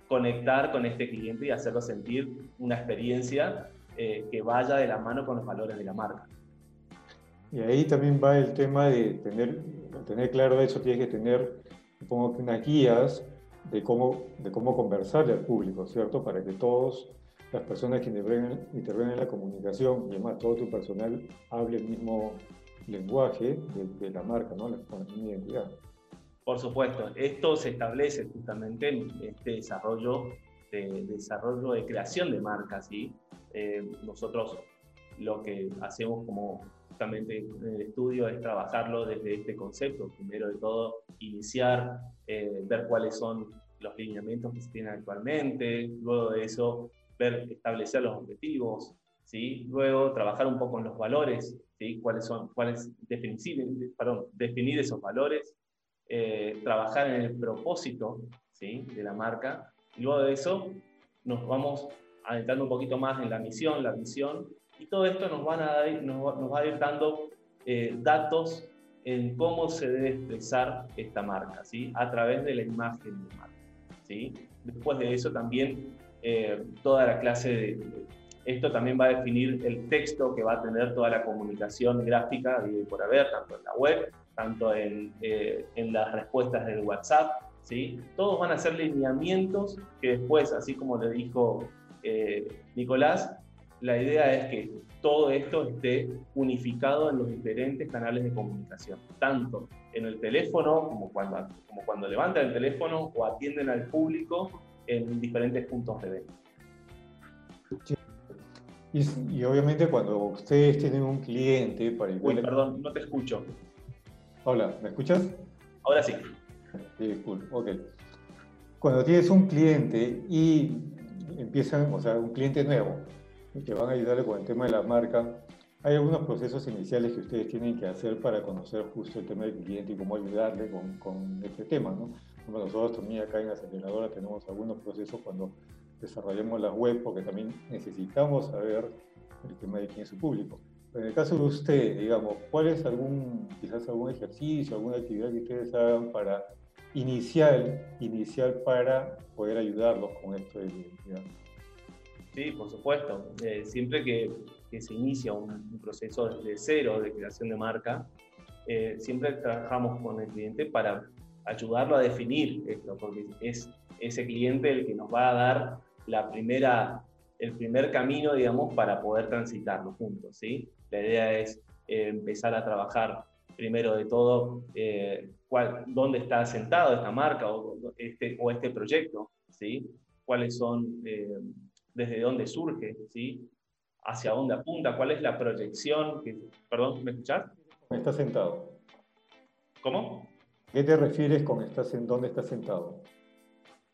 conectar con este cliente y hacerlo sentir una experiencia eh, que vaya de la mano con los valores de la marca. Y ahí también va el tema de tener, tener claro eso, tienes que tener, supongo que unas guías de cómo, de cómo conversarle al público, ¿cierto? Para que todos las personas que intervienen, intervienen en la comunicación y además todo tu personal hable el mismo lenguaje de, la marca, ¿no? La, identidad. Por supuesto, esto se establece justamente en este desarrollo de, desarrollo de creación de marcas, ¿sí? Eh, nosotros lo que hacemos como justamente en el estudio es trabajarlo desde este concepto. Primero de todo, iniciar, eh, ver cuáles son los lineamientos que se tienen actualmente, luego de eso, ver, establecer los objetivos, ¿sí? luego trabajar un poco en los valores, ¿sí? cuáles son, cuáles, definir, perdón, definir esos valores, eh, trabajar en el propósito ¿sí? de la marca, y luego de eso nos vamos adentrando un poquito más en la misión, la visión, y todo esto nos, van a, nos, va a ir dando eh, datos en cómo se debe expresar esta marca, ¿sí? a través de la imagen de marca. ¿sí? Después de eso también eh, toda la clase de, Esto también va a definir el texto que va a tener toda la comunicación gráfica por haber, tanto en la web, tanto en, eh, en las respuestas del WhatsApp, ¿sí? Todos van a ser lineamientos que después, así como le dijo Nicolás, la idea es que todo esto esté unificado en los diferentes canales de comunicación, tanto en el teléfono como cuando, como cuando levantan el teléfono o atienden al público en diferentes puntos de venta. Y, obviamente cuando ustedes tienen un cliente para Uy, perdón, no te escucho. Hola, ¿me escuchas? Ahora sí. Sí, cool, ok. Cuando tienes un cliente y empiezan, o sea, un cliente nuevo, que van a ayudarle con el tema de la marca, hay algunos procesos iniciales que ustedes tienen que hacer para conocer justo el tema del cliente y cómo ayudarle con, con este tema, ¿no? Como nosotros también acá en la aceleradora tenemos algunos procesos cuando desarrollamos la web, porque también necesitamos saber el tema de quién es su público. en el caso de usted, digamos, ¿cuál es algún, quizás algún ejercicio, alguna actividad que ustedes hagan para inicial, inicial para poder ayudarlos con esto de identidad? Sí, por supuesto. Eh, siempre que, que, se inicia un, proceso desde cero de creación de marca, eh, siempre trabajamos con el cliente para ayudarlo a definir esto, porque es ese cliente el que nos va a dar la primera, el primer camino, digamos, para poder transitarlo juntos, ¿sí? La idea es eh, empezar a trabajar primero de todo cuál, dónde está sentado esta marca o este, o este proyecto, ¿sí? Cuáles son desde dónde surge, ¿sí? hacia dónde apunta, cuál es la proyección. Que, perdón, ¿me escuchás? Está sentado. ¿Cómo? ¿Qué te refieres con estás en dónde está sentado?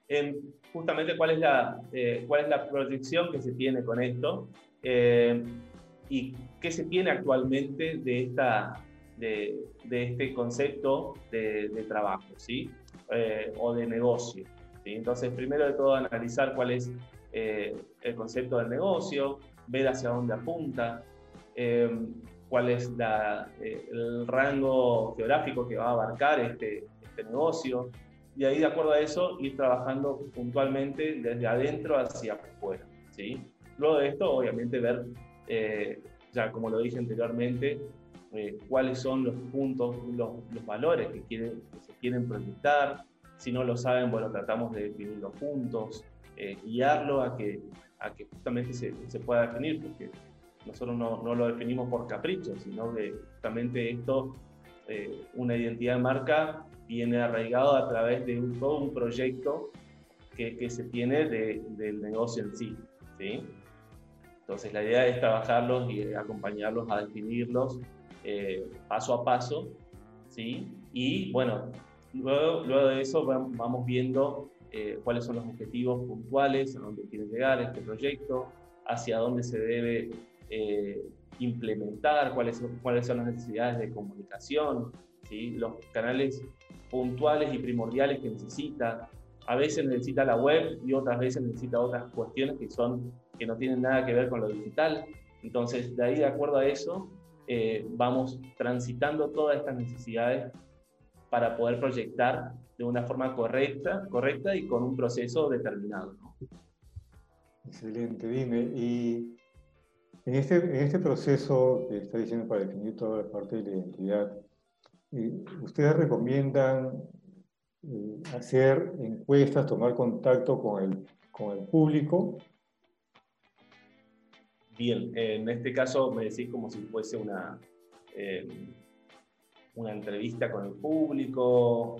En justamente cuál es, la, eh, cuál es la proyección que se tiene con esto eh, y qué se tiene actualmente de, esta, de, de este concepto de, de trabajo ¿sí? Eh, o de negocio. ¿sí? Entonces, primero de todo, analizar cuál es eh, el concepto del negocio, ver hacia dónde apunta, eh, cuál es eh, el rango geográfico que va a abarcar este, este, negocio, y ahí de acuerdo a eso ir trabajando puntualmente desde adentro hacia afuera. ¿sí? Luego de esto, obviamente, ver, ya como lo dije anteriormente, cuáles son los puntos, los, los valores que, quieren, que se quieren proyectar. Si no lo saben, bueno, tratamos de definir los puntos, eh, guiarlo a que, a que justamente se, se pueda definir, porque nosotros no, no, lo definimos por capricho, sino que justamente esto, eh, una identidad de marca, viene arraigado a través de un, todo un proyecto que, que se tiene de, del negocio en sí, sí. Entonces la idea es trabajarlos y acompañarlos a definirlos eh, paso a paso, ¿sí? Y bueno, luego, luego de eso vamos viendo eh, cuáles son los objetivos puntuales, a dónde quiere llegar este proyecto, hacia dónde se debe eh, implementar, cuáles son, cuáles son las necesidades de comunicación, ¿sí? los canales puntuales y primordiales que necesita. A veces necesita la web y otras veces necesita otras cuestiones que, son, que no tienen nada que ver con lo digital. Entonces, de ahí, de acuerdo a eso, eh, vamos transitando todas estas necesidades para poder proyectar de una forma correcta, correcta y con un proceso determinado. Excelente, dime. Y en este, en este proceso que está diciendo para definir toda la parte de la identidad, eh, ¿ustedes recomiendan eh, hacer encuestas, tomar contacto con el, con el público? Bien, en este caso me decís como si fuese una, eh, una entrevista con el público,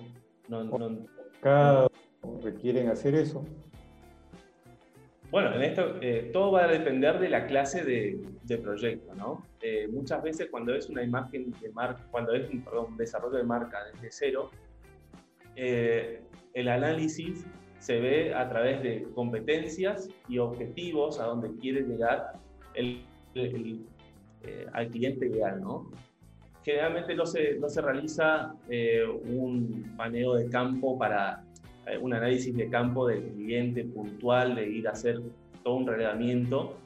cada requieren hacer eso. Bueno, en esto eh, todo va a depender de la clase de, proyecto, ¿no? Eh, muchas veces cuando es una imagen de marca, cuando es un desarrollo de marca desde cero, eh, el análisis se ve a través de competencias y objetivos a donde quiere llegar el, al cliente ideal, ¿no? Generalmente no se, no se realiza eh, un paneo de campo para eh, un análisis de campo del cliente puntual, de ir a hacer todo un relevamiento,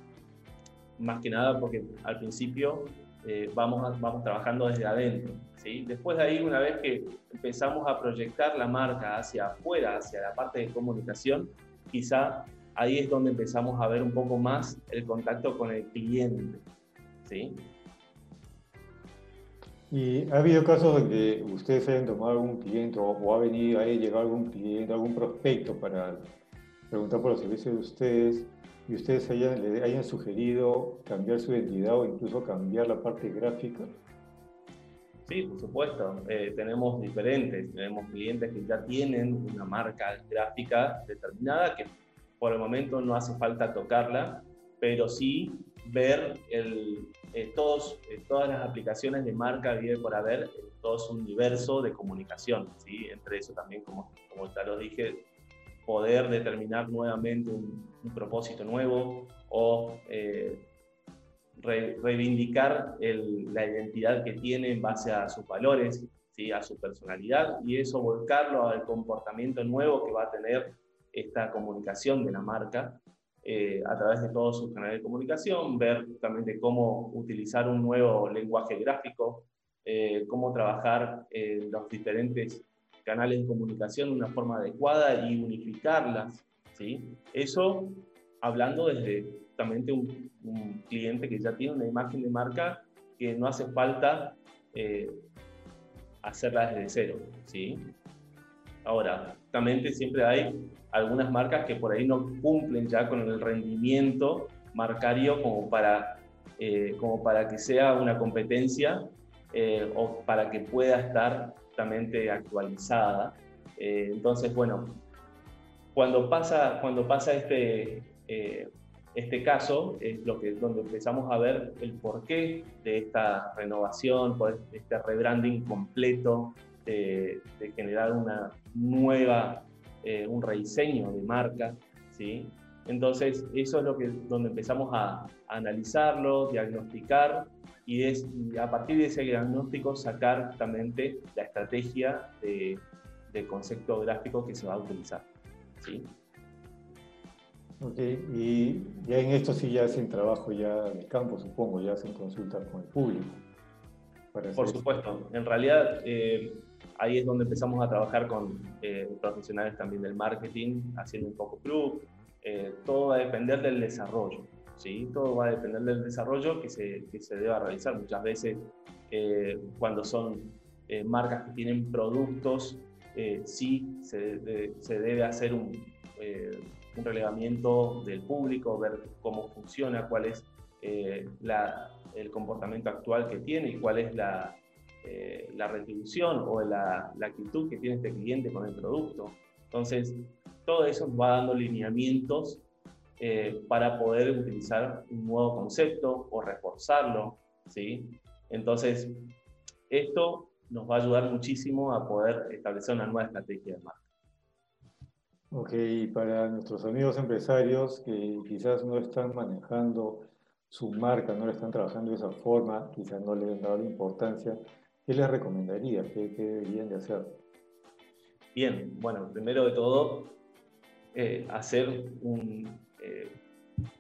más que nada porque al principio eh, vamos, vamos trabajando desde adentro. ¿sí? Después de ahí, una vez que empezamos a proyectar la marca hacia afuera, hacia la parte de comunicación, quizá ahí es donde empezamos a ver un poco más el contacto con el cliente. ¿sí? ¿Y ha habido casos de que ustedes hayan tomado algún cliente o, ha venido, ahí llegado algún cliente, algún prospecto para preguntar por los servicios de ustedes y ustedes hayan, le hayan sugerido cambiar su identidad o incluso cambiar la parte gráfica? Sí, por supuesto. Eh, tenemos diferentes. Tenemos clientes que ya tienen una marca gráfica determinada que por el momento no hace falta tocarla, pero sí ver el, eh, todos, eh, todas las aplicaciones de marca vive por haber, eh, todo su universo de comunicación, ¿sí? entre eso también, como, como ya lo dije, poder determinar nuevamente un, propósito nuevo o reivindicar la identidad que tiene en base a sus valores, ¿sí? a su personalidad y eso volcarlo al comportamiento nuevo que va a tener esta comunicación de la marca eh, a través de todos sus canales de comunicación, ver justamente cómo utilizar un nuevo lenguaje gráfico, eh, cómo trabajar en los diferentes canales de comunicación de una forma adecuada y unificarlas. ¿sí? Eso hablando desde justamente un, un cliente que ya tiene una imagen de marca que no hace falta eh, hacerla desde cero. ¿sí? Ahora, justamente siempre hay algunas marcas que por ahí no cumplen ya con el rendimiento marcario como para, eh, como para que sea una competencia eh, o para que pueda estar justamente actualizada. Eh, entonces, bueno, cuando pasa, cuando pasa este, este caso, es lo que, donde empezamos a ver el porqué de esta renovación, este rebranding completo, de generar una nueva eh, un rediseño de marca, ¿sí? Entonces, eso es lo que, donde empezamos a, analizarlo, diagnosticar y, es, a partir de ese diagnóstico sacar justamente la estrategia de, concepto gráfico que se va a utilizar. ¿sí? Ok, y ya en esto sí ya hacen trabajo ya en el campo, supongo, ya hacen consultas con el público. Por supuesto, en realidad eh, ahí es donde empezamos a trabajar con eh, profesionales también del marketing, haciendo un poco club. Eh, todo va a depender del desarrollo, ¿sí? Todo va a depender del desarrollo que se, que se deba realizar. Muchas veces, eh, cuando son marcas que tienen productos, sí se, se, debe hacer un, un, relevamiento del público, ver cómo funciona, cuál es la, el comportamiento actual que tiene y cuál es la, eh, la retribución o la, actitud que tiene este cliente con el producto. Entonces, todo eso va dando lineamientos eh, para poder utilizar un nuevo concepto o reforzarlo. ¿sí? Entonces, esto nos va a ayudar muchísimo a poder establecer una nueva estrategia de marca. Ok, para nuestros amigos empresarios que quizás no están manejando su marca, no le están trabajando de esa forma, quizás no le han dado la importancia, ¿Qué les recomendaría? ¿Qué, deberían de hacer? Bien, bueno, primero de todo, eh, hacer eh,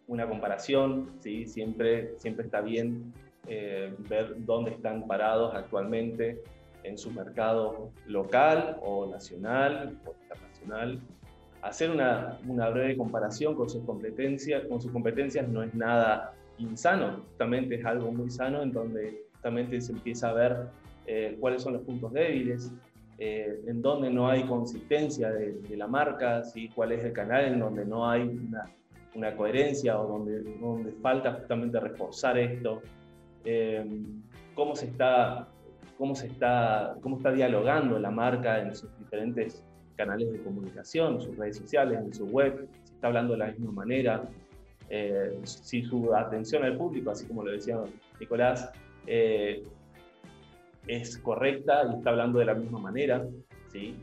una comparación, ¿sí? siempre, siempre está bien eh, ver dónde están parados actualmente en su mercado local o nacional o internacional. Hacer una, una breve comparación con sus competencias, con sus competencias no es nada insano, justamente es algo muy sano en donde justamente se empieza a ver eh, cuáles son los puntos débiles, eh, en donde no hay consistencia de, la marca, ¿sí? cuál es el canal en donde no hay una, una coherencia o donde, donde falta justamente reforzar esto, eh, cómo, se está, cómo, se está, cómo está dialogando la marca en sus diferentes canales de comunicación, sus redes sociales, en su web, si está hablando de la misma manera, si su atención al público, así como lo decía Nicolás, es correcta y está hablando de la misma manera, ¿sí?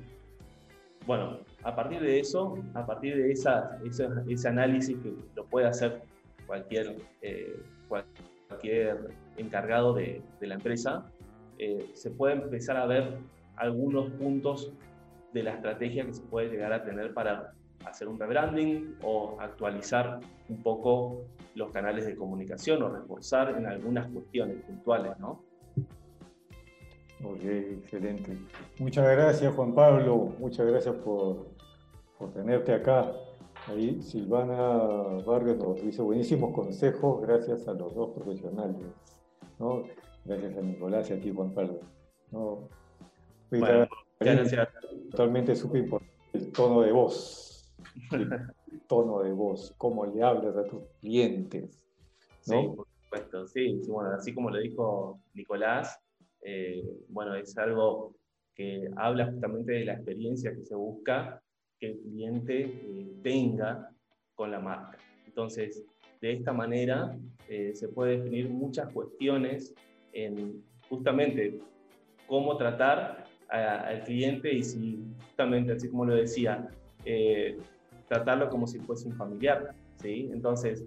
Bueno, a partir de eso, a partir de esa, ese análisis que lo puede hacer cualquier, eh, cualquier encargado de, la empresa, eh, se puede empezar a ver algunos puntos de la estrategia que se puede llegar a tener para hacer un rebranding o actualizar un poco los canales de comunicación o reforzar en algunas cuestiones puntuales, ¿no? Ok, excelente. Muchas gracias, Juan Pablo. Muchas gracias por, por tenerte acá. Ahí Silvana Vargas nos dice buenísimos consejos gracias a los dos profesionales. ¿no? Gracias a Nicolás y a ti, Juan Pablo. ¿no? Bueno, gracias. Totalmente súper importante el tono de voz. El tono de voz, cómo le hablas a tus clientes. ¿no? Sí, por supuesto. Sí, bueno, así como lo dijo Nicolás, eh, bueno, es algo que habla justamente de la experiencia que se busca que el cliente eh, tenga con la marca. Entonces, de esta manera eh, se puede definir muchas cuestiones en justamente cómo tratar al cliente y si justamente, así como lo decía, tratarlo como si fuese un familiar. ¿sí? Entonces,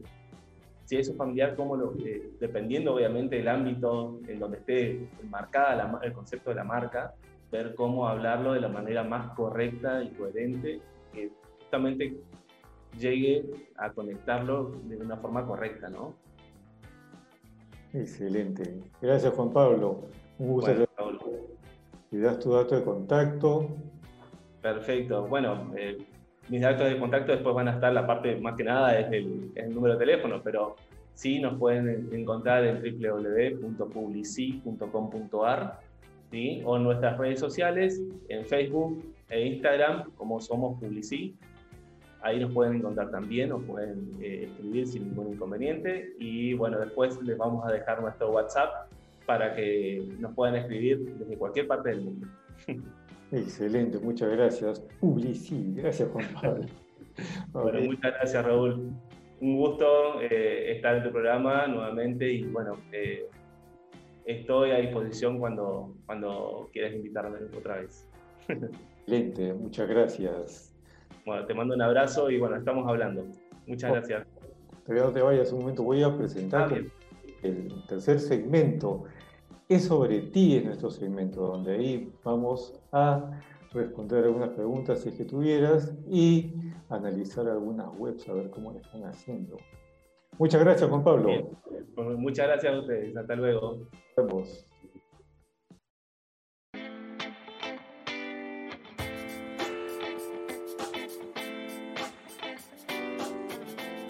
si es un familiar, cómo lo, eh, dependiendo obviamente del ámbito en donde esté marcada el concepto de la marca, ver cómo hablarlo de la manera más correcta y coherente, que justamente llegue a conectarlo de una forma correcta, ¿no? Excelente. Gracias, Juan Pablo. Un gusto. Bueno, Y das tu dato de contacto. Perfecto. Bueno, eh, mis datos de contacto después van a estar, la parte más que nada es el, número de teléfono, pero sí nos pueden encontrar en www.publici.com.ar ¿sí? o en nuestras redes sociales, en Facebook e Instagram, como somos Publici. Ahí nos pueden encontrar también, nos pueden eh, escribir sin ningún inconveniente. Y bueno, después les vamos a dejar nuestro WhatsApp para que nos puedan escribir desde cualquier parte del mundo. Excelente, muchas gracias. Publici, gracias Juan Pablo. bueno, muchas gracias Raúl. Un gusto eh, estar en tu programa nuevamente y bueno, eh, estoy a disposición cuando, cuando quieras invitarme otra vez. Excelente, muchas gracias. Bueno, te mando un abrazo y bueno, estamos hablando. Muchas oh, gracias. Todavía no te vayas un momento, voy a presentar ah, el, tercer segmento. Es sobre ti en nuestro segmento, donde ahí vamos a responder algunas preguntas si es que tuvieras y analizar algunas webs a ver cómo le están haciendo. Muchas gracias, Juan Pablo. Pues muchas gracias a ustedes. Hasta luego. Nos vemos.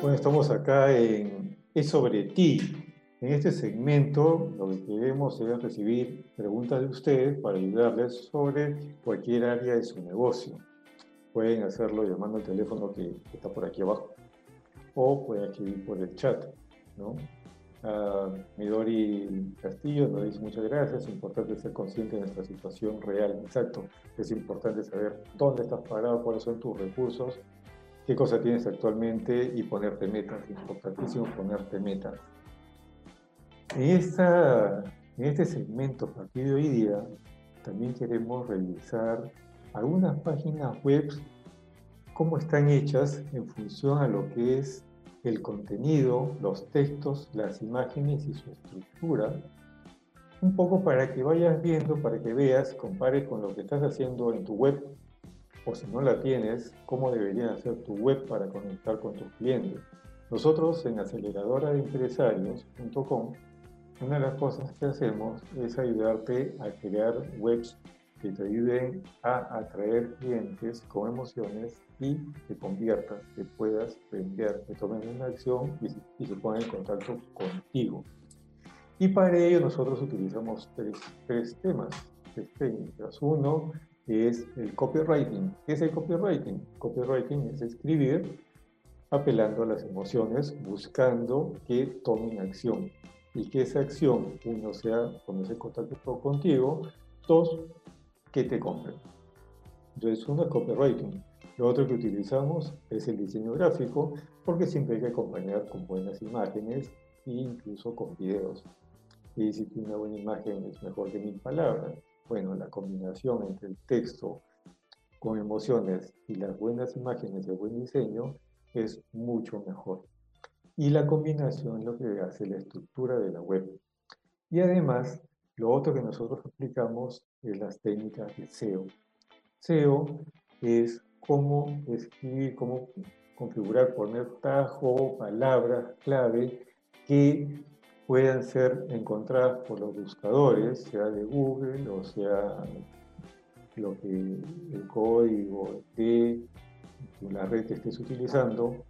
Bueno, estamos acá en Es sobre ti. En este segmento lo que queremos es recibir preguntas de ustedes para ayudarles sobre cualquier área de su negocio. Pueden hacerlo llamando al teléfono que está por aquí abajo o pueden escribir por el chat. ¿no? Midori Castillo nos dice muchas gracias, es importante ser consciente de nuestra situación real, exacto, es importante saber dónde estás parado, cuáles son tus recursos qué cosa tienes actualmente y ponerte metas. Importantísimo ponerte metas. En, esta, en este segmento, a partir de hoy día, también queremos revisar algunas páginas web, cómo están hechas en función a lo que es el contenido, los textos, las imágenes y su estructura, un poco para que vayas viendo, para que veas, compares con lo que estás haciendo en tu web o si no la tienes, cómo debería ser tu web para conectar con tus clientes. Nosotros en aceleradora-de-empresarios.com, una de las cosas que hacemos es ayudarte a crear webs que te ayuden a atraer clientes con emociones y que conviertas, que puedas vender, que tomen una acción y, y se pongan en contacto contigo. Y para ello nosotros utilizamos tres, tres temas, tres técnicas. Uno es el copywriting. ¿Qué es el copywriting? Copywriting es escribir apelando a las emociones, buscando que tomen acción. Y que esa acción, uno sea ponerse en contacto contigo, dos, que te compren. Entonces, uno es copywriting. Lo otro que utilizamos es el diseño gráfico, porque siempre hay que acompañar con buenas imágenes e incluso con videos. Y si una buena imagen es mejor que mil palabras. Bueno, la combinación entre el texto con emociones y las buenas imágenes y el buen diseño es mucho mejor. Y la combinación lo que hace la estructura de la web. Y además, lo otro que nosotros aplicamos es las técnicas de SEO. SEO es cómo escribir, cómo configurar, poner tajo, palabras clave que puedan ser encontradas por los buscadores, sea de Google o sea lo que el código de la red que estés utilizando,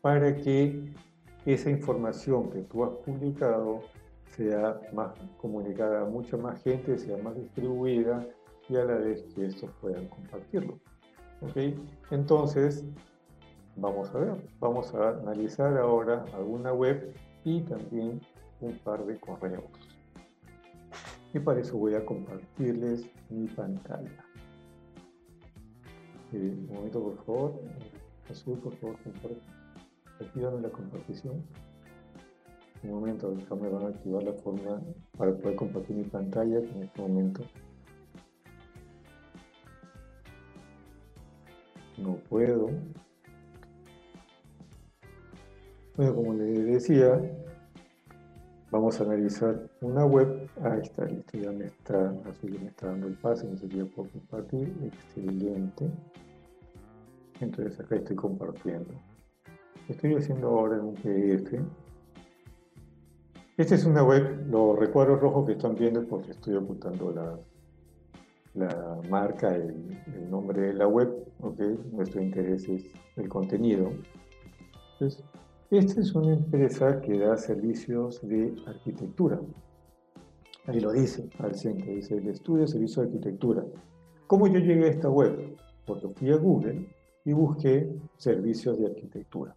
para que esa información que tú has publicado sea más comunicada a mucha más gente, sea más distribuida y a la vez que estos puedan compartirlo. ¿Ok? Entonces, vamos a ver, vamos a analizar ahora alguna web y también un par de correos. Y para eso voy a compartirles mi pantalla. Eh, un momento, por favor. Azul, por favor, comparte. Activame la compartición. Un momento, acá me van a activar la forma para poder compartir mi pantalla en este momento. No puedo. Bueno, como les decía, Vamos a analizar una web. Ahí está, listo, ya me está, me está dando el pase, no sé si puedo compartir. Excelente. Entonces acá estoy compartiendo. Estoy haciendo ahora un PDF. Esta es una web, los recuadros rojos que están viendo es porque estoy ocultando la, marca, el, nombre de la web, ¿ok? Nuestro interés es el contenido. Esta es una empresa que da servicios de arquitectura. Ahí lo dice al centro, dice el estudio de servicios de arquitectura. ¿Cómo yo llegué a esta web? Porque fui a Google y busqué servicios de arquitectura.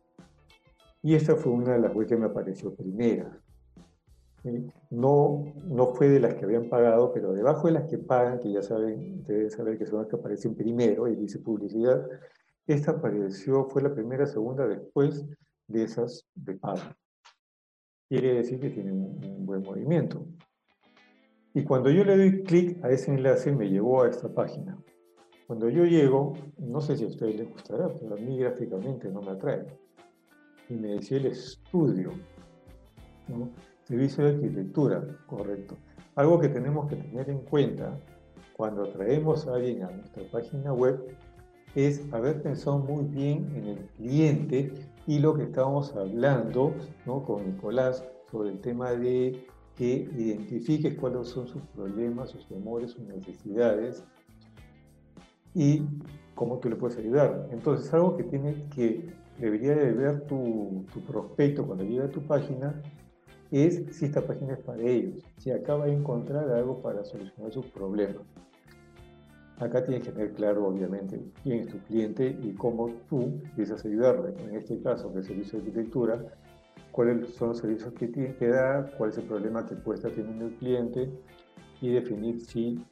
Y esta fue una de las webs que me apareció primera. No, no fue de las que habían pagado, pero debajo de las que pagan, que ya saben, deben saber que son las que aparecen primero y dice publicidad, esta apareció, fue la primera, segunda después de esas de pago. Quiere decir que tiene un buen movimiento. Y cuando yo le doy clic a ese enlace, me llevó a esta página. Cuando yo llego, no sé si a ustedes les gustará, pero a mí gráficamente no me atrae. Y me decía el estudio, servicio de arquitectura, correcto. Algo que tenemos que tener en cuenta cuando traemos a alguien a nuestra página web es haber pensado muy bien en el cliente y lo que estábamos hablando ¿no? con Nicolás sobre el tema de que identifiques cuáles son sus problemas, sus temores, sus necesidades y cómo tú le puedes ayudar. Entonces, algo que tiene que debería de ver tu, tu prospecto cuando llega a tu página es si esta página es para ellos, si acaba de encontrar algo para solucionar sus problemas. Acá tienes que tener claro, obviamente, quién es tu cliente y cómo tú piensas ayudarle. En este caso, el servicio de arquitectura, cuáles son los servicios que tiene que dar, cuál es el problema que puede estar teniendo el cliente y definir si,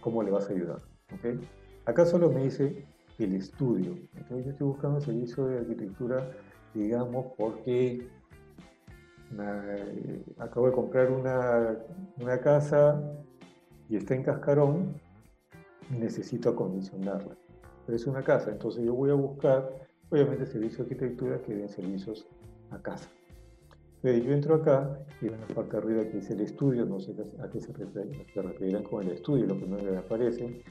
cómo le vas a ayudar. ¿okay? Acá solo me dice el estudio. Entonces yo estoy buscando el servicio de arquitectura, digamos, porque acabo de comprar una, una casa y está en cascarón y necesito acondicionarla. Pero es una casa, entonces yo voy a buscar, obviamente, servicios de arquitectura que den servicios a casa. Entonces yo entro acá y en la parte de arriba que dice el estudio, no sé a qué se, referirán con el estudio, lo primero que me aparece.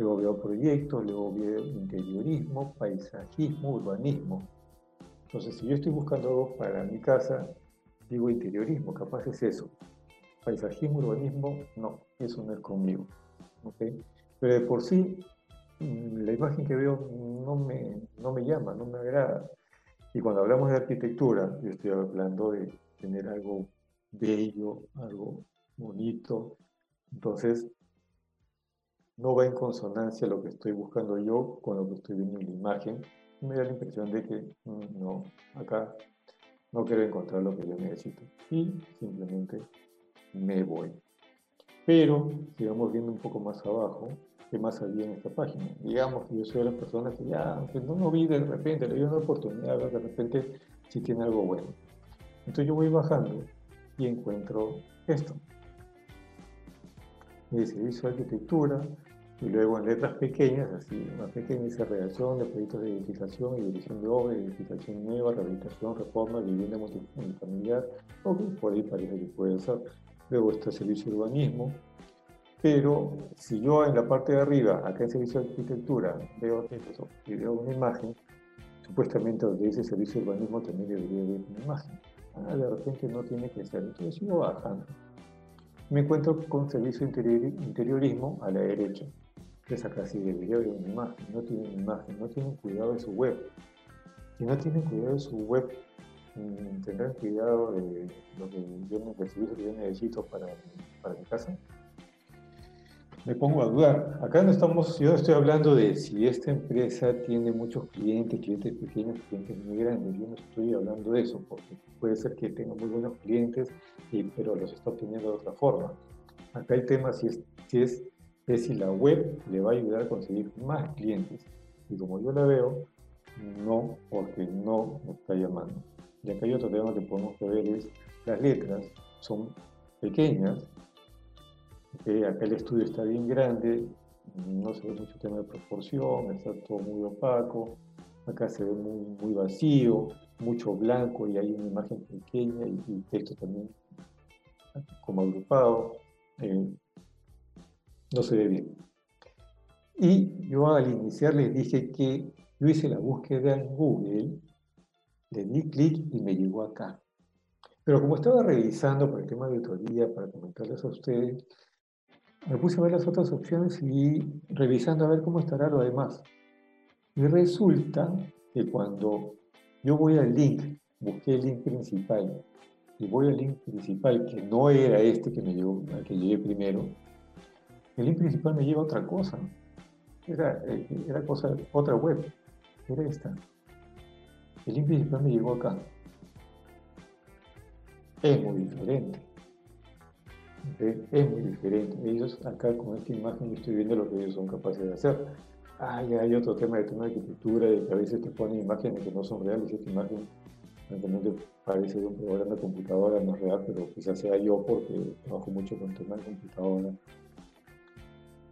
Luego veo proyectos, luego veo interiorismo, paisajismo, urbanismo. Entonces, si yo estoy buscando algo para mi casa, digo interiorismo, capaz es eso. Paisajismo, urbanismo, no, eso no es conmigo. ¿okay? Pero de por sí, mm, la imagen que veo no me, no me llama, no me agrada. Y cuando hablamos de arquitectura, yo estoy hablando de tener algo bello, algo bonito. Entonces, no va en consonancia lo que estoy buscando yo con lo que estoy viendo en la imagen. Me da la impresión de que mm, no, acá no quiero encontrar lo que yo necesito. Y simplemente me voy. Pero, sigamos viendo un poco más abajo, ¿qué más había en esta página? Digamos que yo soy de las personas que ya, que no lo vi de repente, le di una oportunidad, de repente si tiene algo bueno. Entonces yo voy bajando y encuentro esto. El servicio arquitectura, y luego en letras pequeñas, así, más pequeñas, dice redacción de proyectos de edificación y dirección de obra, edificación nueva, rehabilitación, reforma, vivienda multifamiliar, o por ahí parece que puede ser. Luego está servicio de urbanismo, pero si yo en la parte de arriba, acá en servicio de arquitectura, veo texto y veo una imagen, supuestamente donde dice servicio urbanismo también debería haber una imagen. Ah, de repente no tiene que ser, entonces sigo bajando. Me encuentro con servicio interiorismo a la derecha. Entonces acá sí debería haber una imagen, no tienen imagen, no tienen cuidado de su web. Si no tienen cuidado de su web, mm, tendrán cuidado de lo que yo, que yo necesito para, para mi casa me pongo a dudar. Acá no estamos, yo estoy hablando de si esta empresa tiene muchos clientes, clientes pequeños, clientes muy grandes. Yo no estoy hablando de eso, porque puede ser que tenga muy buenos clientes, pero los está obteniendo de otra forma. Acá el tema si es, si es, es si la web le va a ayudar a conseguir más clientes. Y como yo la veo, no, porque no me está llamando. Y acá hay otro tema que podemos ver es las letras son pequeñas, acá el estudio está bien grande, no se ve mucho tema de proporción, está todo muy opaco, acá se ve muy, vacío, mucho blanco y hay una imagen pequeña y, el texto también como agrupado, eh, no se ve bien. Y yo al iniciar les dije que yo hice la búsqueda en Google Le di clic y me llegó acá. Pero como estaba revisando por el tema de auditoría para comentarles a ustedes, me puse a ver las otras opciones y revisando a ver cómo estará lo demás. Y resulta que cuando yo voy al link, busqué el link principal, y voy al link principal, que no era este que me llegó, al que llegué primero, el link principal me lleva a otra cosa. Era, eh, era cosa, otra web. Era esta. El link principal me llegó acá. Es muy diferente. Es muy diferente. Ellos acá con esta imagen yo estoy viendo lo que ellos son capaces de hacer. Ah, hay otro tema de tema de arquitectura, de que a veces te ponen imágenes que no son reales. Esta imagen francamente parece de un programa de computadora, no es real, pero quizás sea yo porque trabajo mucho con temas de computadora.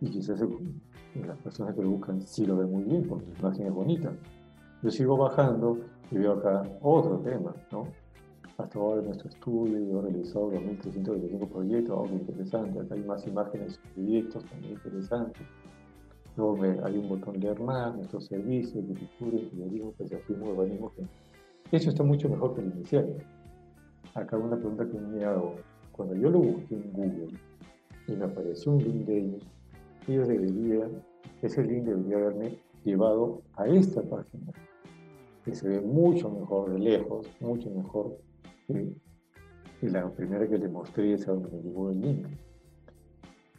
Y quizás las personas que lo buscan sí lo ven muy bien porque la imagen es bonita. Yo sigo bajando y veo acá otro tema, ¿no? Hasta ahora en nuestro estudio he realizado 2.325 proyectos, algo interesante. Acá hay más imágenes de proyectos, también interesantes. Luego hay un botón leer más, nuestros servicios, arquitectura, ingeniería, desafío, urbanismo, eso está mucho mejor que el inicial. Acá una pregunta que me hago. Cuando yo lo busqué en Google y me apareció un link de ellos, ellos deberían, ese link debería haberme llevado a esta página, que se ve mucho mejor de lejos, mucho mejor que, la primera que les mostré, esa donde me el link.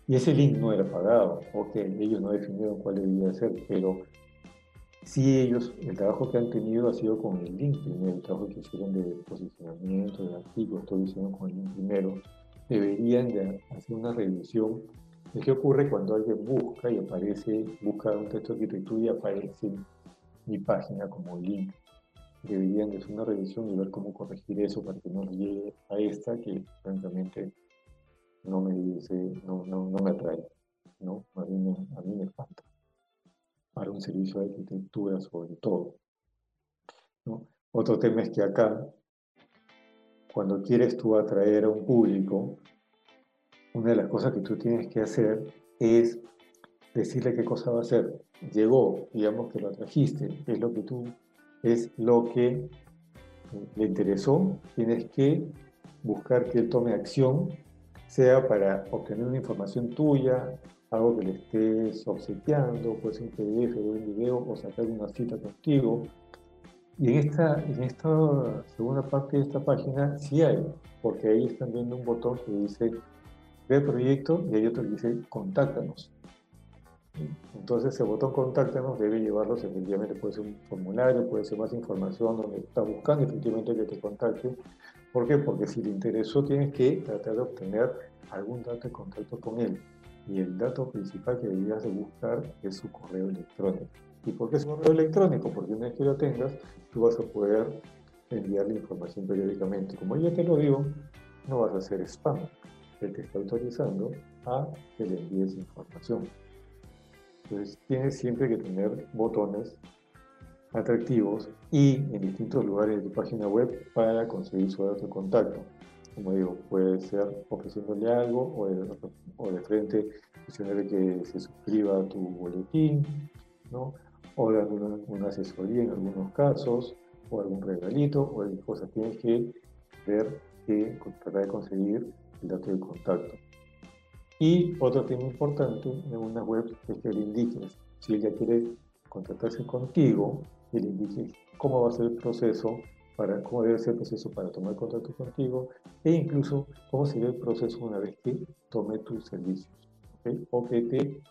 Y ese link no era pagado, ok, ellos no definieron cuál debía ser, pero Sí, ellos, el trabajo que han tenido ha sido con el link primero, el trabajo que hicieron de posicionamiento, de artículos, todo hicieron con el link primero. Deberían de hacer una revisión de qué ocurre cuando alguien busca y aparece, busca un texto de arquitectura y aparece mi página como link. Deberían de hacer una revisión y ver cómo corregir eso para que no llegue a esta que francamente no me dice, no, no, no me atrae, ¿no? A mí me, a mí para un servicio de arquitectura sobre todo. Otro tema es que acá, cuando quieres tú atraer a un público, una de las cosas que tú tienes que hacer es decirle qué cosa va a hacer. Llegó, digamos que lo trajiste, es lo que tú, es lo que le interesó, tienes que buscar que él tome acción, sea para obtener una información tuya, algo que le estés obsequiando, puede ser un PDF o un video o sacar una cita contigo. Y en esta, en esta segunda parte de esta página sí hay, porque ahí están viendo un botón que dice ve proyecto y hay otro que dice contáctanos. Entonces ese botón contáctanos debe llevarlos, efectivamente puede ser un formulario, puede ser más información donde está buscando efectivamente que te contacte. ¿Por qué? Porque si le interesó tienes que tratar de obtener algún dato de contacto con él y el dato principal que deberías de buscar es su correo electrónico. ¿Y por qué su correo electrónico? Porque una vez que lo tengas, tú vas a poder enviarle información periódicamente. Como ya te lo digo, no vas a hacer spam. Él te está autorizando a que le envíes información. Entonces, tienes siempre que tener botones atractivos y en distintos lugares de tu página web para conseguir su dato de contacto como digo, puede ser ofreciéndole algo o de, frente diciéndole que se suscriba a tu boletín, ¿no? o dando una, asesoría en algunos casos, o algún regalito, o de cosas. Tienes que ver que tratar de conseguir el dato de contacto. Y otro tema importante en una web es que le indiques, si ella quiere contactarse contigo, que le indiques cómo va a ser el proceso para cómo debe ser el proceso para tomar contacto contigo e incluso cómo sería el proceso una vez que tome tus servicios. O que te,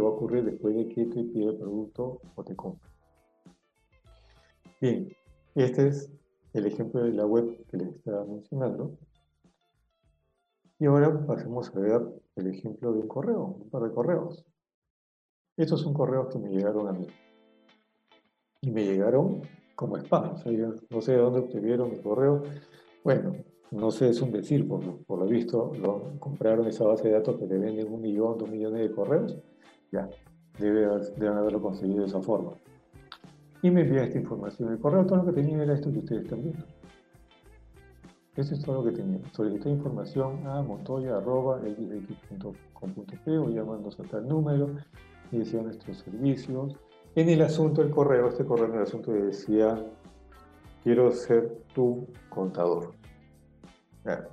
va a ocurrir después de que te pida el producto o te compre. Bien, este es el ejemplo de la web que les estaba mencionando. Y ahora pasemos a ver el ejemplo de un correo, un par de correos. Estos son correos que me llegaron a mí. Y me llegaron como spam. no sé de dónde obtuvieron mi correo. Bueno, no sé, es un decir, por, lo visto, lo, compraron esa base de datos que le venden un millón, dos millones de correos. Ya, debe, deben haberlo conseguido de esa forma. Y me envía esta información. El correo todo lo que tenía era esto que ustedes están viendo. Eso es todo lo que tenía. Solicité información a montoya.xx.com.p o llamándonos a tal número y decía nuestros servicios en el asunto del correo, este correo en el asunto decía quiero ser tu contador.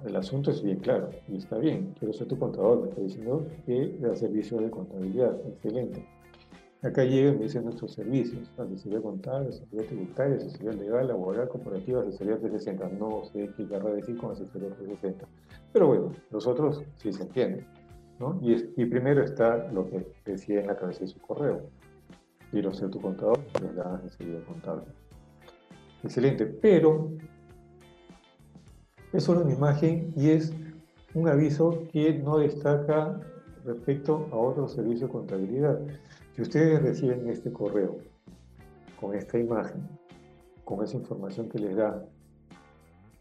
el asunto es bien claro y está bien, quiero ser tu contador, me está diciendo que da servicio de contabilidad, excelente. Acá llega y me dicen nuestros servicios, asesoría contable, asesoría tributaria, asesoría legal, laboral, corporativa, asesoría 360. No sé qué querrá decir con asesoría 360. Pero bueno, los otros sí se entienden. ¿no? Y, y primero está lo que decía en la cabeza de su correo. Quiero ser tu contador, les da asesoría contable. Excelente, pero es solo una imagen y es un aviso que no destaca respecto a otros servicios de contabilidad. Si ustedes reciben este correo con esta imagen, con esa información que les da,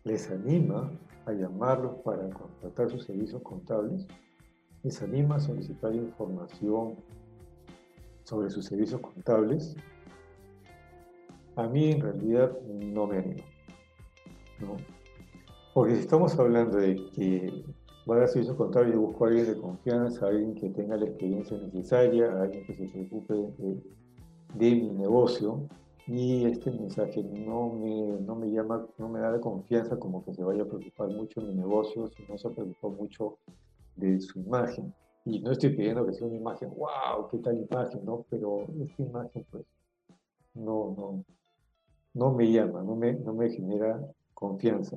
les anima a llamarlos para contratar sus servicios contables, les anima a solicitar información sobre sus servicios contables, a mí en realidad no me anima. ¿no? Porque si estamos hablando de que voy a dar servicios contables y busco a alguien de confianza, a alguien que tenga la experiencia necesaria, a alguien que se preocupe de, mi negocio, y este mensaje no me, no me llama, no me da confianza como que se vaya a preocupar mucho de mi negocio, si no se preocupa mucho de su imagen. Y no estoy pidiendo que sea una imagen, wow, qué tal imagen, ¿no? Pero esta imagen, pues, no, no, no me llama, no me, no me genera confianza.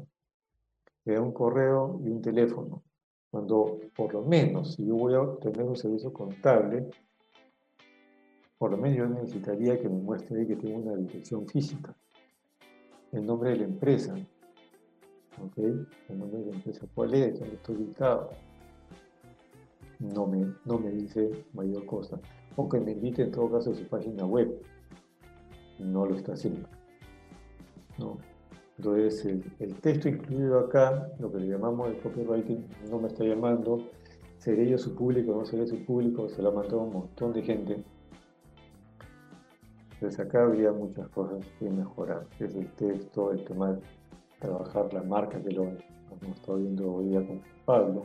Me da un correo y un teléfono. Cuando, por lo menos, si yo voy a obtener un servicio contable, por lo menos yo necesitaría que me muestre que tengo una dirección física, el nombre de la empresa, ¿ok? El nombre de la empresa, ¿cuál es? ¿Dónde estoy ubicado? No me, no me dice mayor cosa. O que me invite en todo caso a su página web. No lo está haciendo. ¿no? Entonces, el, texto incluido acá, lo que le llamamos el copywriting, no me está llamando, seré yo su público, no seré su público, se lo ha mandado un montón de gente. Entonces acá habría muchas cosas que mejorar, es el texto, el tema de trabajar la marca que lo hemos estado viendo hoy día con Pablo.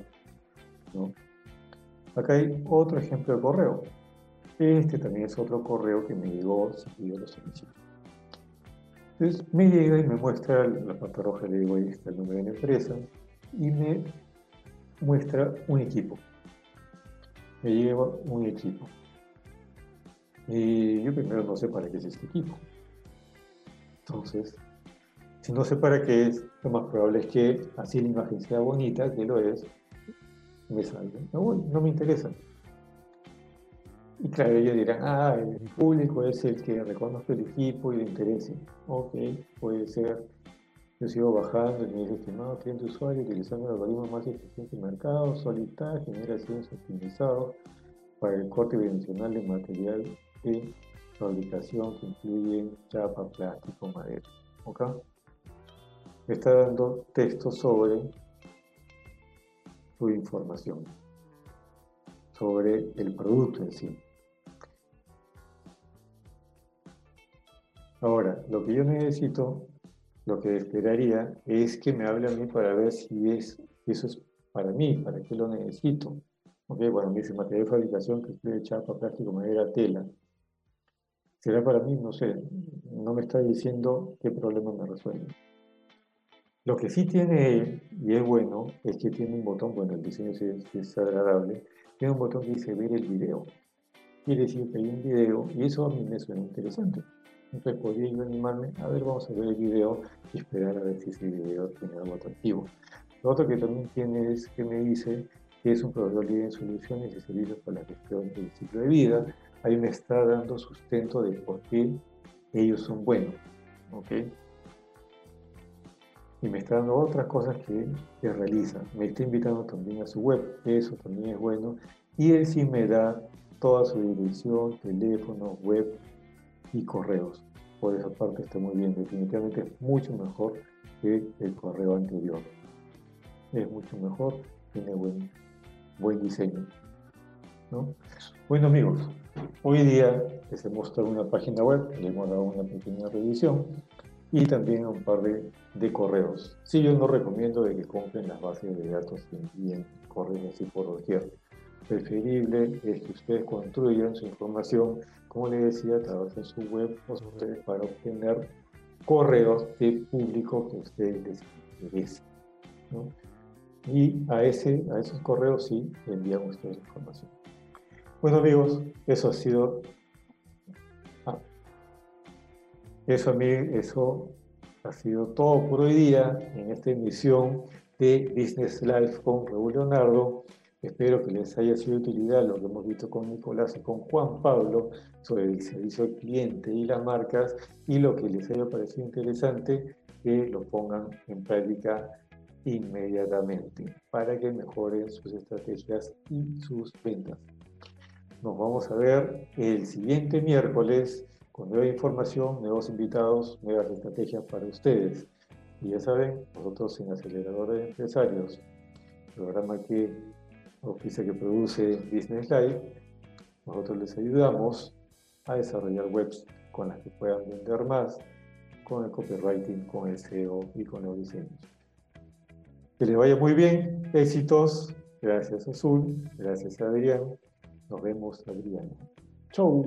Acá hay otro ejemplo de correo. Este también es otro correo que me llegó si yo lo solicito. Entonces me llega y me muestra la pata roja, le digo ahí está el nombre de la empresa, y me muestra un equipo. Me lleva un equipo. Y yo primero no sé para qué es este equipo. Entonces, si no sé para qué es, lo más probable es que así la imagen sea bonita, que lo es, me salga. No, no me interesa. Y claro, ellos dirán, ah, el público es el que reconozca el equipo y le interese. Ok, puede ser. Yo sigo bajando me dice, estimado cliente usuario, utilizando el algoritmo más eficiente del mercado, Solita genera acciones optimizados para el corte dimensional de material de fabricación que incluye chapa, plástico, madera. ¿Ok? Está dando texto sobre su información, sobre el producto en sí. Ahora, lo que yo necesito, lo que esperaría, es que me hable a mí para ver si es, eso es para mí, para qué lo necesito. Ok, bueno, me dice material de fabricación que incluye chapa, plástico, madera, tela. ¿Será para mí? No sé. No me está diciendo qué problema me resuelve. Lo que sí tiene, y es bueno, es que tiene un botón, bueno, el diseño es, es agradable, tiene un botón que dice ver el video. Quiere decir que hay un video y eso a mí me suena interesante. Entonces podría yo animarme, a ver, vamos a ver el video y esperar a ver si ese video tiene algo atractivo. Lo otro que también tiene es que me dice que es un proveedor líder en soluciones y servicios para la gestión del ciclo de vida. Ahí me está dando sustento de por qué ellos son buenos. ¿ok? Y me está dando otras cosas que, que realiza. Me está invitando también a su web, eso también es bueno. Y él sí me da toda su dirección, teléfono, web, y correos. Por esa parte está muy bien, definitivamente es mucho mejor que el correo anterior. Es mucho mejor, tiene buen, buen diseño. Bueno amigos, hoy día les he mostrado una página web, le hemos dado una pequeña revisión y también un par de, de correos. Sí, yo no recomiendo de que compren las bases de datos y envíen correos así por doquier. Preferible es que ustedes construyan su información como le decía, a través de su web ustedes para obtener correos de público que ustedes les interese. Y a, ese, a esos correos sí envían ustedes información. Bueno amigos, eso ha sido... Eso, a mí, eso ha sido todo por hoy día en esta emisión de Business Life con Raúl Leonardo. Espero que les haya sido de utilidad lo que hemos visto con Nicolás y con Juan Pablo sobre el servicio al cliente y las marcas y lo que les haya parecido interesante que lo pongan en práctica inmediatamente para que mejoren sus estrategias y sus ventas. Nos vamos a ver el siguiente miércoles con nueva información, nuevos invitados, nuevas estrategias para ustedes. Y ya saben, nosotros en Acelerador de Empresarios, programa que oficia que produce Business Live, nosotros les ayudamos a desarrollar webs con las que puedan vender más, con el copywriting, con el SEO y con los diseños. Que les vaya muy bien, éxitos. Gracias Azul, gracias Adrián. Nos vemos Adrián. Chau.